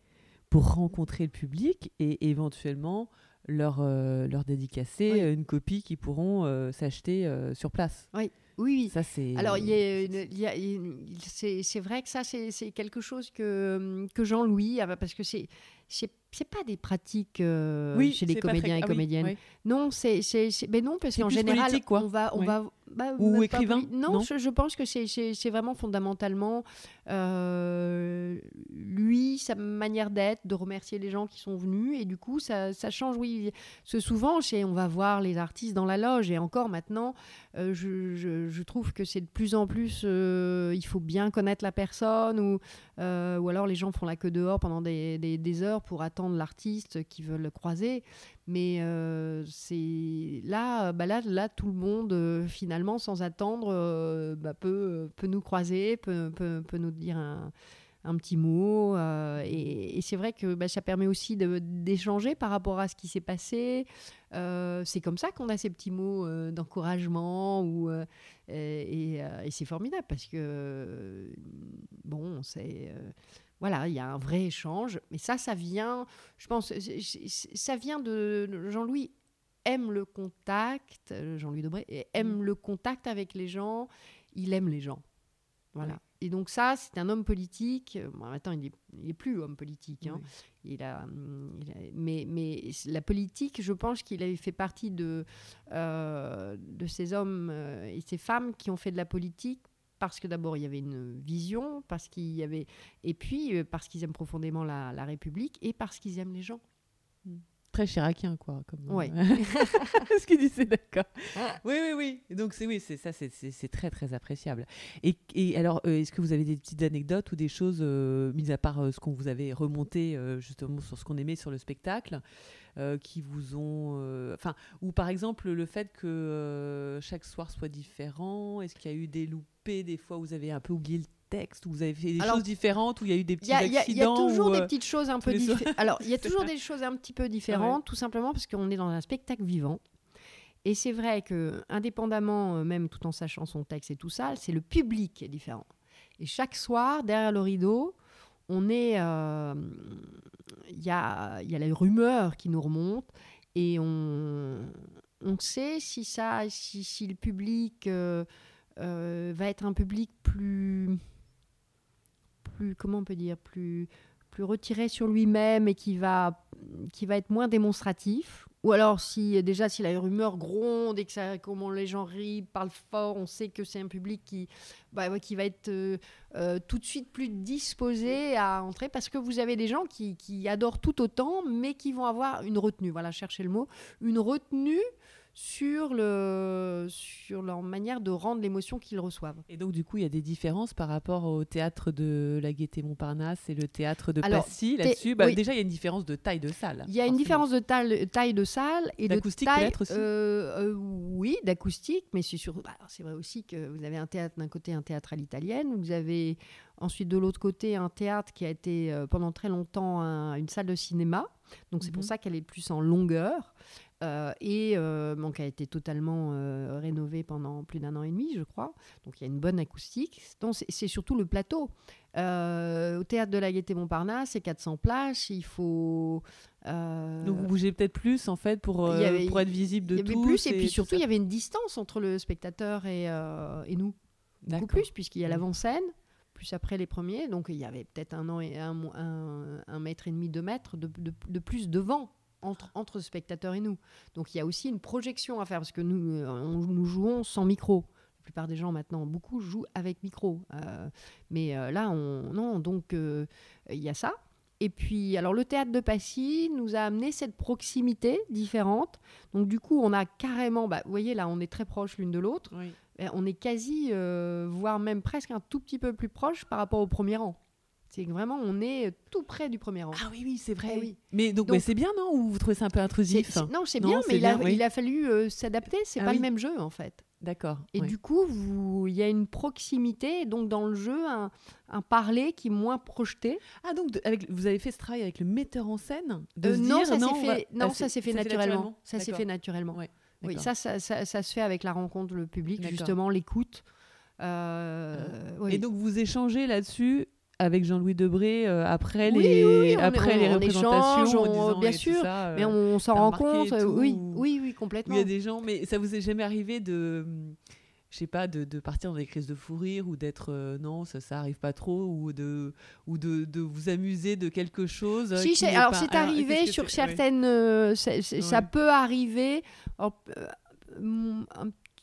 pour rencontrer le public et éventuellement leur, leur dédicacer une copie qu'ils pourront s'acheter sur place. Oui. Oui, Ça, c'est... Alors, c'est vrai que ça, c'est quelque chose que, que Jean-Louis, parce que c'est c'est pas des pratiques euh, chez les comédiens et ah comédiennes. Non, c'est mais non parce qu'en général quoi. on va on va bah, ou écrivain. Non, Je, pense que c'est vraiment fondamentalement euh, lui sa manière d'être, de remercier les gens qui sont venus et du coup ça, ça change. Oui, ce souvent chez on va voir les artistes dans la loge et encore maintenant euh, je, je, je, trouve que c'est de plus en plus il faut bien connaître la personne ou ou alors les gens font la queue dehors pendant des, des, des heures pour attendre de l'artiste qui veulent le croiser. Mais euh, c'est là, bah là, là, tout le monde, euh, finalement, sans attendre, euh, bah, peut, peut nous croiser, peut, peut, peut nous dire un, un petit mot. et, c'est vrai que bah, ça permet aussi d'échanger par rapport à ce qui s'est passé. c'est comme ça qu'on a ces petits mots d'encouragement. ou et c'est formidable parce que, bon, c'est voilà, il y a un vrai échange. Mais ça, ça vient, je pense, ça vient de Jean-Louis aime le contact, euh, Jean-Louis Debré, aime mm. le contact avec les gens, il aime les gens. Voilà. Et donc ça, c'est un homme politique. Bon, maintenant, il n'est est plus homme politique. Hein. Il, a, mais, mais la politique, je pense qu'il avait fait partie de, euh, de ces hommes euh, et ces femmes qui ont fait de la politique parce que d'abord il y avait une vision, parce qu'il y avait et puis euh, parce qu'ils aiment profondément la, République et parce qu'ils aiment les gens. Hmm. Très chiracien, quoi. Comme ouais. ce qu'il dit, c'est d'accord. Oui, oui, oui. Et donc c'est oui, c'est ça, c'est très très appréciable. Et, et alors, euh, est-ce que vous avez des petites anecdotes ou des choses, euh, mis à part ce qu'on vous avait remonté justement sur ce qu'on aimait sur le spectacle, qui vous ont, enfin, ou par exemple le fait que chaque soir soit différent. Est-ce qu'il y a eu des loups des fois vous avez un peu oublié le texte, où vous avez fait des choses différentes, où il y a eu des petits accidents Il y, a toujours des euh, petites choses un peu différentes. Alors, il y a toujours des choses un petit peu différentes, tout simplement parce qu'on est dans un spectacle vivant. Et c'est vrai que, indépendamment, euh, même tout en sachant son texte et tout ça, c'est le public qui est différent. Et chaque soir, derrière le rideau, on est, euh, il y, a, y a la rumeur qui nous remonte et on, on sait si ça, si, si le public euh, va être un public plus, plus comment on peut dire, plus, plus retiré sur lui-même et qui va, qui va être moins démonstratif. Ou alors, si déjà, si la rumeur gronde et que ça, comment les gens rient, parlent fort, on sait que c'est un public qui, bah, qui va être euh, euh, tout de suite plus disposé à entrer parce que vous avez des gens qui, qui adorent tout autant, mais qui vont avoir une retenue. Voilà, cherchez le mot. Une retenue sur, le, sur leur manière de rendre l'émotion qu'ils reçoivent. Et donc, du coup, il y a des différences par rapport au théâtre de la Gaîté Montparnasse et le théâtre de Passy là-dessus? Bah, Déjà, il y a une différence de taille de salle. Il y a une différence de taille, taille de salle et de taille. peut-être aussi? euh, euh, Oui, d'acoustique, mais c'est sur... Bah, c'est vrai aussi que vous avez un théâtre d'un côté, un théâtre à l'italienne, vous avez ensuite de l'autre côté un théâtre qui a été euh, pendant très longtemps une salle de cinéma. Donc c'est pour mhm. ça qu'elle est plus en longueur. Euh, et euh, qui a été totalement euh, rénové pendant plus d'un an et demi, je crois. Donc il y a une bonne acoustique. C'est surtout le plateau. au théâtre de la Gaîté Montparnasse, c'est 400 places. Il faut. Donc vous bougez peut-être plus en fait pour, pour être visible de Il y avait plus et, puis surtout il y avait une distance entre le spectateur et, et nous. Beaucoup plus puisqu'il y a l'avant-scène plus après les premiers. Donc il y avait peut-être un an et un, un, mètre et demi, deux mètres de, de plus devant entre, entre spectateurs et nous. Donc il y a aussi une projection à faire parce que nous, euh, nous jouons sans micro. La plupart des gens maintenant, beaucoup jouent avec micro. Euh, mais euh, là, on, non, donc il y a ça. Et puis, alors le théâtre de Passy nous a amené cette proximité différente. Donc du coup, on a carrément, bah, vous voyez là, on est très proches l'une de l'autre. On est quasi, voire même presque un tout petit peu plus proche par rapport au premier rang. C'est vraiment, on est tout près du premier rang. Ah oui, oui, c'est vrai. Eh oui. Mais donc, c'est bien, non? Ou vous trouvez ça un peu intrusif? Non, c'est bien, mais il, a, il, a, fallu euh, s'adapter. C'est ah pas le même jeu, en fait. D'accord. Et du coup, il y a une proximité, donc dans le jeu, un, un parler qui est moins projeté. Ah, donc avec, vous avez fait ce travail avec le metteur en scène? De euh, non, ça s'est fait, non, ça s'est fait, naturellement. Ça s'est fait naturellement. oui, ça ça, ça, ça, se fait avec la rencontre, le public, justement, l'écoute. Euh, Et donc, vous échangez là-dessus avec Jean-Louis Debré euh, après les après les représentations bien sûr mais on s'en rend compte oui oui oui complètement. Il y a des gens mais ça vous est jamais arrivé de je sais pas de, de, partir dans des crises de fou rire ou d'être euh, non ça ça arrive pas trop ou de ou de, de vous amuser de quelque chose si, alors c'est arrivé sur certaines ça peut arriver un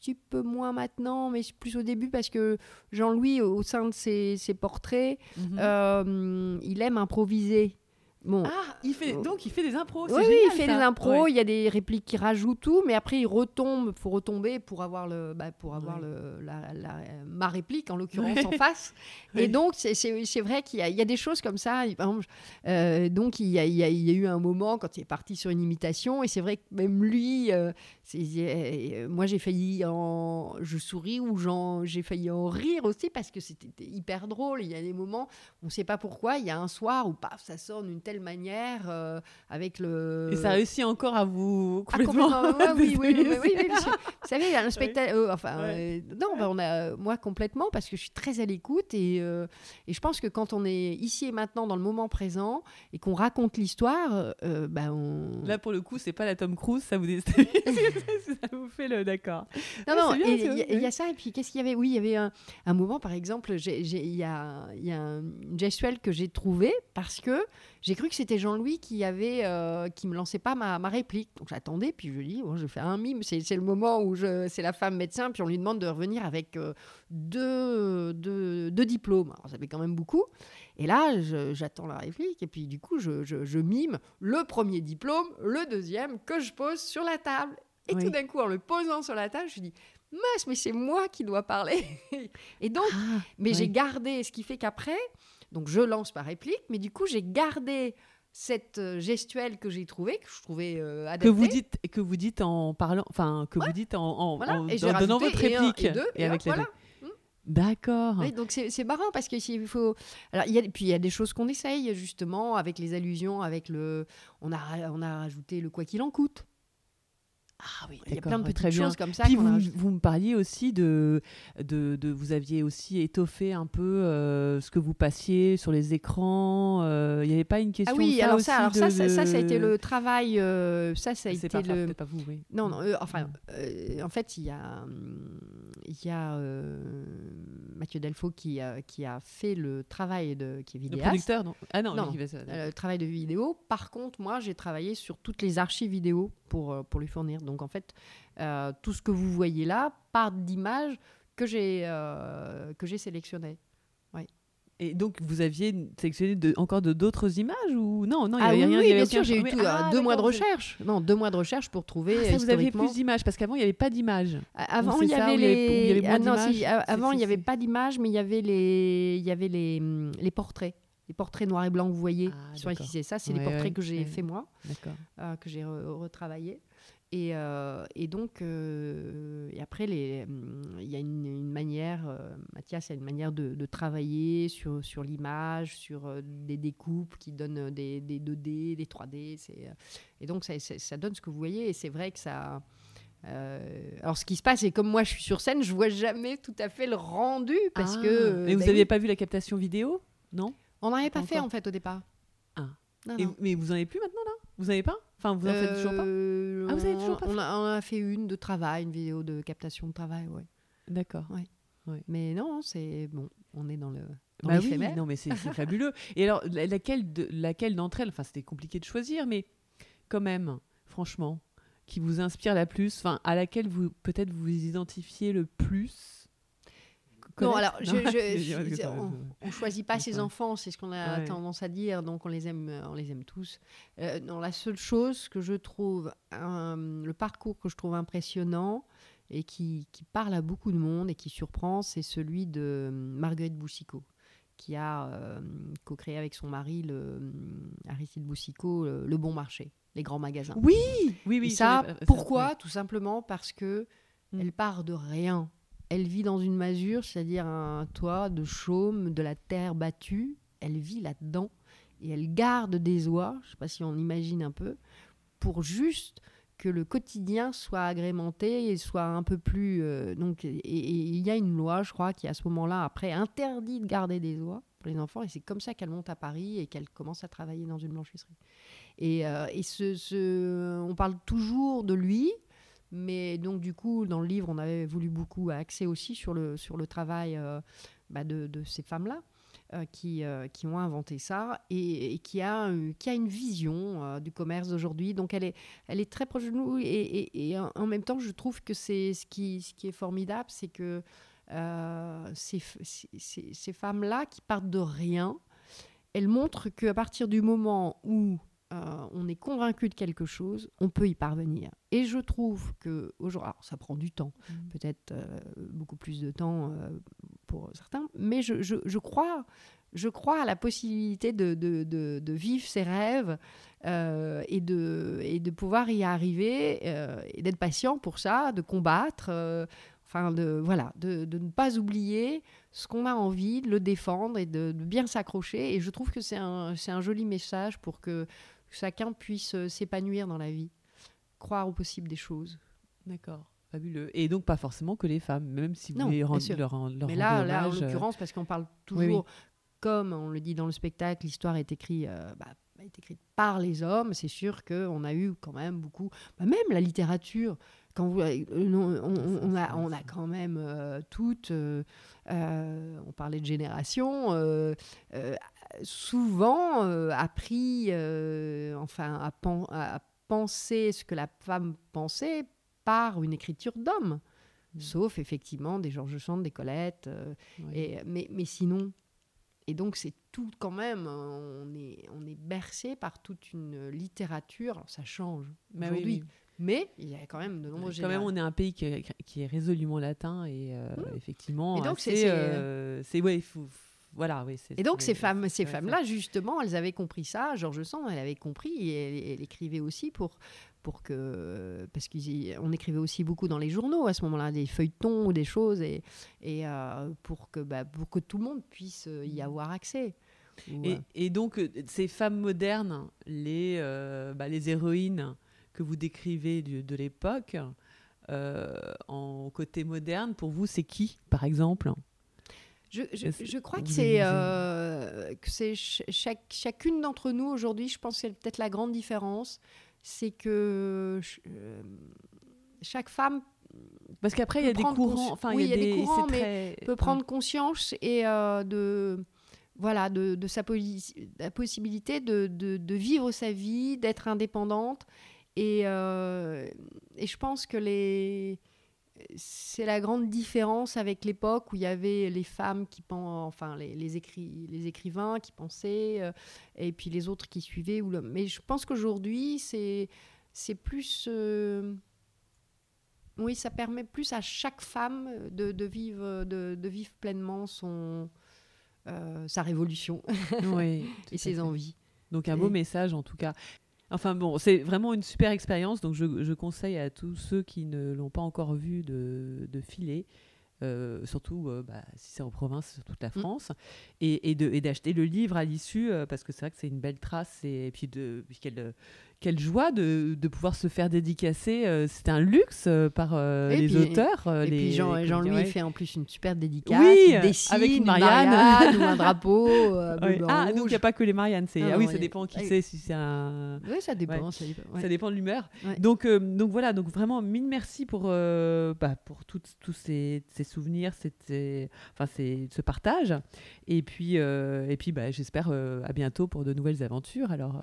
petit peu moins maintenant, mais plus au début parce que Jean-Louis, au sein de ses, portraits, mhm. euh, il aime improviser. Bon, ah, il fait, donc il fait des impros. Oui, il fait des impros. Il y a des répliques qui rajoutent tout, mais après il retombe. Faut retomber pour avoir le, bah, pour avoir le, la, ma réplique en l'occurrence en face. Et donc c'est vrai qu'il y, y, a des choses comme ça. Euh, donc il y, a, il, y a, eu un moment quand il est parti sur une imitation, et c'est vrai que même lui, euh, euh, moi, j'ai failli en. Je souris ou j'ai failli en rire aussi parce que c'était hyper drôle. Il y a des moments, on ne sait pas pourquoi, il y a un soir où paf, ça sort d'une telle manière euh, avec le. Et ça réussit encore à vous ah, complètement. Ah, oui, oui, oui, oui, Vous savez, il y a un spectacle. Euh, enfin, non, bah, on a, moi complètement parce que je suis très à l'écoute et, et je pense que quand on est ici et maintenant dans le moment présent et qu'on raconte l'histoire, bah, on... Là, pour le coup, c'est pas la Tom Cruise, ça vous déstabilise. ça vous fait le d'accord. Non, non, il y, a ça. Et puis, qu'est-ce qu'il y avait? Oui, il y avait un, un moment, par exemple, il y a, y a une gestuelle que j'ai trouvée parce que j'ai cru que c'était Jean-Louis qui avait euh, qui me lançait pas ma, ma réplique. Donc j'attendais, puis je dis, bon, je fais un mime. C'est le moment où c'est la femme médecin, puis on lui demande de revenir avec euh, deux, deux, deux, diplômes. Alors, ça fait quand même beaucoup. Et là, j'attends la réplique, et puis du coup, je, je, mime le premier diplôme, le deuxième, que je pose sur la table. Et tout d'un coup, en le posant sur la table, je dis Mince, mais c'est moi qui dois parler. et donc, ah, mais j'ai gardé, ce qui fait qu'après, donc je lance par réplique, mais du coup, j'ai gardé cette euh, gestuelle que j'ai trouvée, que je trouvais euh, adaptée. Que vous dites, que vous dites en parlant, enfin, que vous dites en, en, donnant votre réplique. Et, avec voilà. Hmm. D'accord. Oui, donc c'est marrant parce que il faut. Alors, il y a, puis il y a des choses qu'on essaye justement avec les allusions, avec le. On a, on a rajouté le quoi qu'il en coûte. Ah oui, il y a plein de petites choses comme ça. Puis vous, vous, me parliez aussi de, de, de, Vous aviez aussi étoffé un peu euh, ce que vous passiez sur les écrans. Euh, il n'y avait pas une question. Ah oui, ça alors, ça, alors ça, ça, ça, a été le travail. Euh, ça, ça a été pas, le. pas vous, oui. Non, non. enfin, en fait, il y a, il y a Mathieu Delfaux qui, qui a fait le travail de qui est vidéaste. Le producteur, non Ah non, non, le travail de vidéo. Par contre, moi, j'ai travaillé sur toutes les archives vidéo pour, pour lui fournir. Donc en fait, euh, tout ce que vous voyez là part d'images que j'ai euh, que j'ai sélectionnées. Et donc, vous aviez sélectionné de, encore de d'autres images ou non Non, il y Ah avait oui, rien. oui, bien sûr, j'ai eu tout, ah, euh, deux mois de recherche. Non, deux mois de recherche pour trouver. Ah, ça, vous aviez plus d'images parce qu'avant, il n'y avait pas d'images. Avant, c'est il y avait les. Ah C'est- avant, il c'est- n'y avait c'est- pas d'images, mais il y avait les, il y avait les, les portraits, les portraits noirs et blancs que vous voyez Ah, sur d'accord. fichiers. Ça, c'est les portraits ouais, que j'ai ouais. fait moi, euh, que j'ai re- retravaillé. Et, euh, et donc, euh, et après, il y a une, une manière, euh, Mathias a une manière de, de travailler sur, sur l'image, sur des découpes qui donnent des, des 2D, des 3D. c'est, euh, et donc, ça, ça- ça donne ce que vous voyez. Et c'est vrai que ça. euh, alors, ce qui se passe, c'est comme moi, je suis sur scène, je vois jamais tout à fait le rendu parce Ah, que. euh, Mais vous bah n'aviez oui, pas vu la captation vidéo? Non? On n'en avait pas pas fait en fait au départ. Ah. Non, Et- non. Mais vous en avez plus maintenant là? Vous n'avez pas? Enfin, vous en faites toujours pas Euh, Ah, vous avez toujours pas on, a, on a fait une de travail, une vidéo de captation de travail, ouais. D'accord. Mais non, c'est bon, on est dans le dans Bah oui, non mais c'est fabuleux. Et alors, la- laquelle de- laquelle d'entre elles, enfin c'était compliqué de choisir, mais quand même, franchement, qui vous inspire la plus, enfin à laquelle vous peut-être vous vous identifiez le plus Non, alors, je- Non, je- je dirais que je- ça- on, on choisit pas ses enfants, c'est ce qu'on a Ouais. tendance à dire, donc on les aime, euh, on les aime tous. Euh, non, la seule chose que je trouve, euh, le parcours que je trouve impressionnant et qui, qui parle à beaucoup de monde et qui surprend, c'est celui de Marguerite Boussicot, qui a euh, co-créé avec son mari, le, Aristide Boussicot, le, Le Bon Marché, les grands magasins. Oui, oui, oui. Et ça, pourquoi? Tout simplement parce que Mm. elle part de rien. Elle vit dans une masure, c'est-à-dire un toit de chaume, de la terre battue. Elle vit là-dedans et elle garde des oies, je ne sais pas si on imagine un peu, pour juste que le quotidien soit agrémenté et soit un peu plus. euh, donc, et- il y a une loi, je crois, qui à ce moment-là, après, interdit de garder des oies pour les enfants. Et c'est comme ça qu'elle monte à Paris et qu'elle commence à travailler dans une blanchisserie. Et, euh, et ce, ce- on parle toujours de lui, mais donc du coup, dans le livre, on avait voulu beaucoup axer aussi sur le, sur le travail euh, bah, de, ces femmes-là. euh, qui, euh, qui ont inventé ça et, qui, a, qui a une vision du commerce d'aujourd'hui. Donc elle est, elle est très proche de nous et, en, même temps, je trouve que c'est ce qui, ce qui est formidable, c'est que ces- ces- ces femmes-là qui partent de rien, elles montrent qu'à partir du moment où euh, on est convaincu de quelque chose, on peut y parvenir. Et je trouve que aujourd'hui, ça prend du temps, Mm. peut-être euh, beaucoup plus de temps euh, pour certains, mais je, je- je crois, je crois à la possibilité de, de- de- de vivre ses rêves et, de, et de pouvoir y arriver et d'être patient pour ça, de combattre. Enfin, de, voilà, de, de ne pas oublier ce qu'on a envie, de le défendre et de, de bien s'accrocher. Et je trouve que c'est un, c'est un joli message pour que chacun puisse euh, s'épanouir dans la vie, croire au possible des choses. D'accord, fabuleux. Et donc pas forcément que les femmes, même si vous Non, voulez leur, leur Mais là, là en euh, l'occurrence, parce qu'on parle toujours, oui, oui. comme on le dit dans le spectacle, l'histoire est écrite, euh, bah, est écrite par les hommes. C'est sûr qu'on a eu quand même beaucoup, bah, même la littérature. Quand vous, euh, on, on- on a, on a quand même euh, toutes, euh, on parlait de génération, euh, souvent euh, appris, euh, enfin, à, pen- à penser ce que la femme pensait par une écriture d'homme. Mm. Sauf effectivement des Georges Sand, des Colette, euh, et, mais, mais sinon. Et donc c'est tout quand même, on est, on est bercé par toute une littérature, alors ça change Bah oui, aujourd'hui, oui. mais il y a quand même de nombreuses Quand même, on est un pays qui est, qui est résolument latin et euh, effectivement, Et donc, c'est- euh, ouais, il faut- voilà, oui. c'est- Et donc ces femmes, ces femmes-là, justement, elles avaient compris ça. Georges Sand, elle avait compris et elle, elle écrivait aussi pour pour que parce qu'on écrivait aussi beaucoup dans les journaux à ce moment-là, des feuilletons ou des choses et et euh, pour que bah, pour que tout le monde puisse euh, y avoir accès. Ou, Et, euh, et donc, ces femmes modernes, les, euh, bah, les héroïnes que vous décrivez du- de l'époque, en côté moderne, pour vous, c'est qui, par exemple? Je, je- je crois que c'est euh, chaque, chacune d'entre nous aujourd'hui, je pense que c'est peut-être la grande différence, c'est que euh, chaque femme Parce qu'après, il y a des courants. Enfin, oui, il y a des, courants, c'est mais très- peut prendre conscience et euh, de voilà de, de sa la possibilité de, de- de vivre sa vie, d'être indépendante et, euh, et je pense que les c'est la grande différence avec l'époque où il y avait les femmes qui pensaient, enfin les, les, les écrivains qui pensaient, euh, et puis les autres qui suivaient. Ou Mais je pense qu'aujourd'hui, c'est, c'est plus... Euh, oui, ça permet plus à chaque femme de, de vivre, de, de, vivre pleinement son, euh, sa révolution oui, et ses envies. Donc un beau message en tout cas. Enfin bon, c'est vraiment une super expérience, donc je, conseille à tous ceux qui ne l'ont pas encore vu de, de filer. Euh, surtout euh, bah, si c'est en province, sur toute la mm. France, et, et d'acheter le livre à l'issue, euh, parce que c'est vrai que c'est une belle trace, et, puis, puis qu'elle quelle joie de, de, pouvoir se faire dédicacer. Euh, c'était un luxe euh, par euh, les auteurs. et les, puis Jean, Jean-Louis fait en plus une super dédicace. Oui, avec une Marianne. ou un drapeau. ah, donc il n'y a pas que les Mariannes. Ah, ah, oui, ça dépend qui c'est. Si c'est un. Oui, ça dépend. Ça, dépend, ça dépend de l'humeur. Donc, donc voilà, donc vraiment mille merci pour, bah, pour tous ces, ces, souvenirs, enfin, ce partage. Et puis, et puis bah, j'espère à bientôt pour de nouvelles aventures. Alors,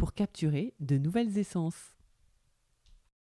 pour capturer de nouvelles essences.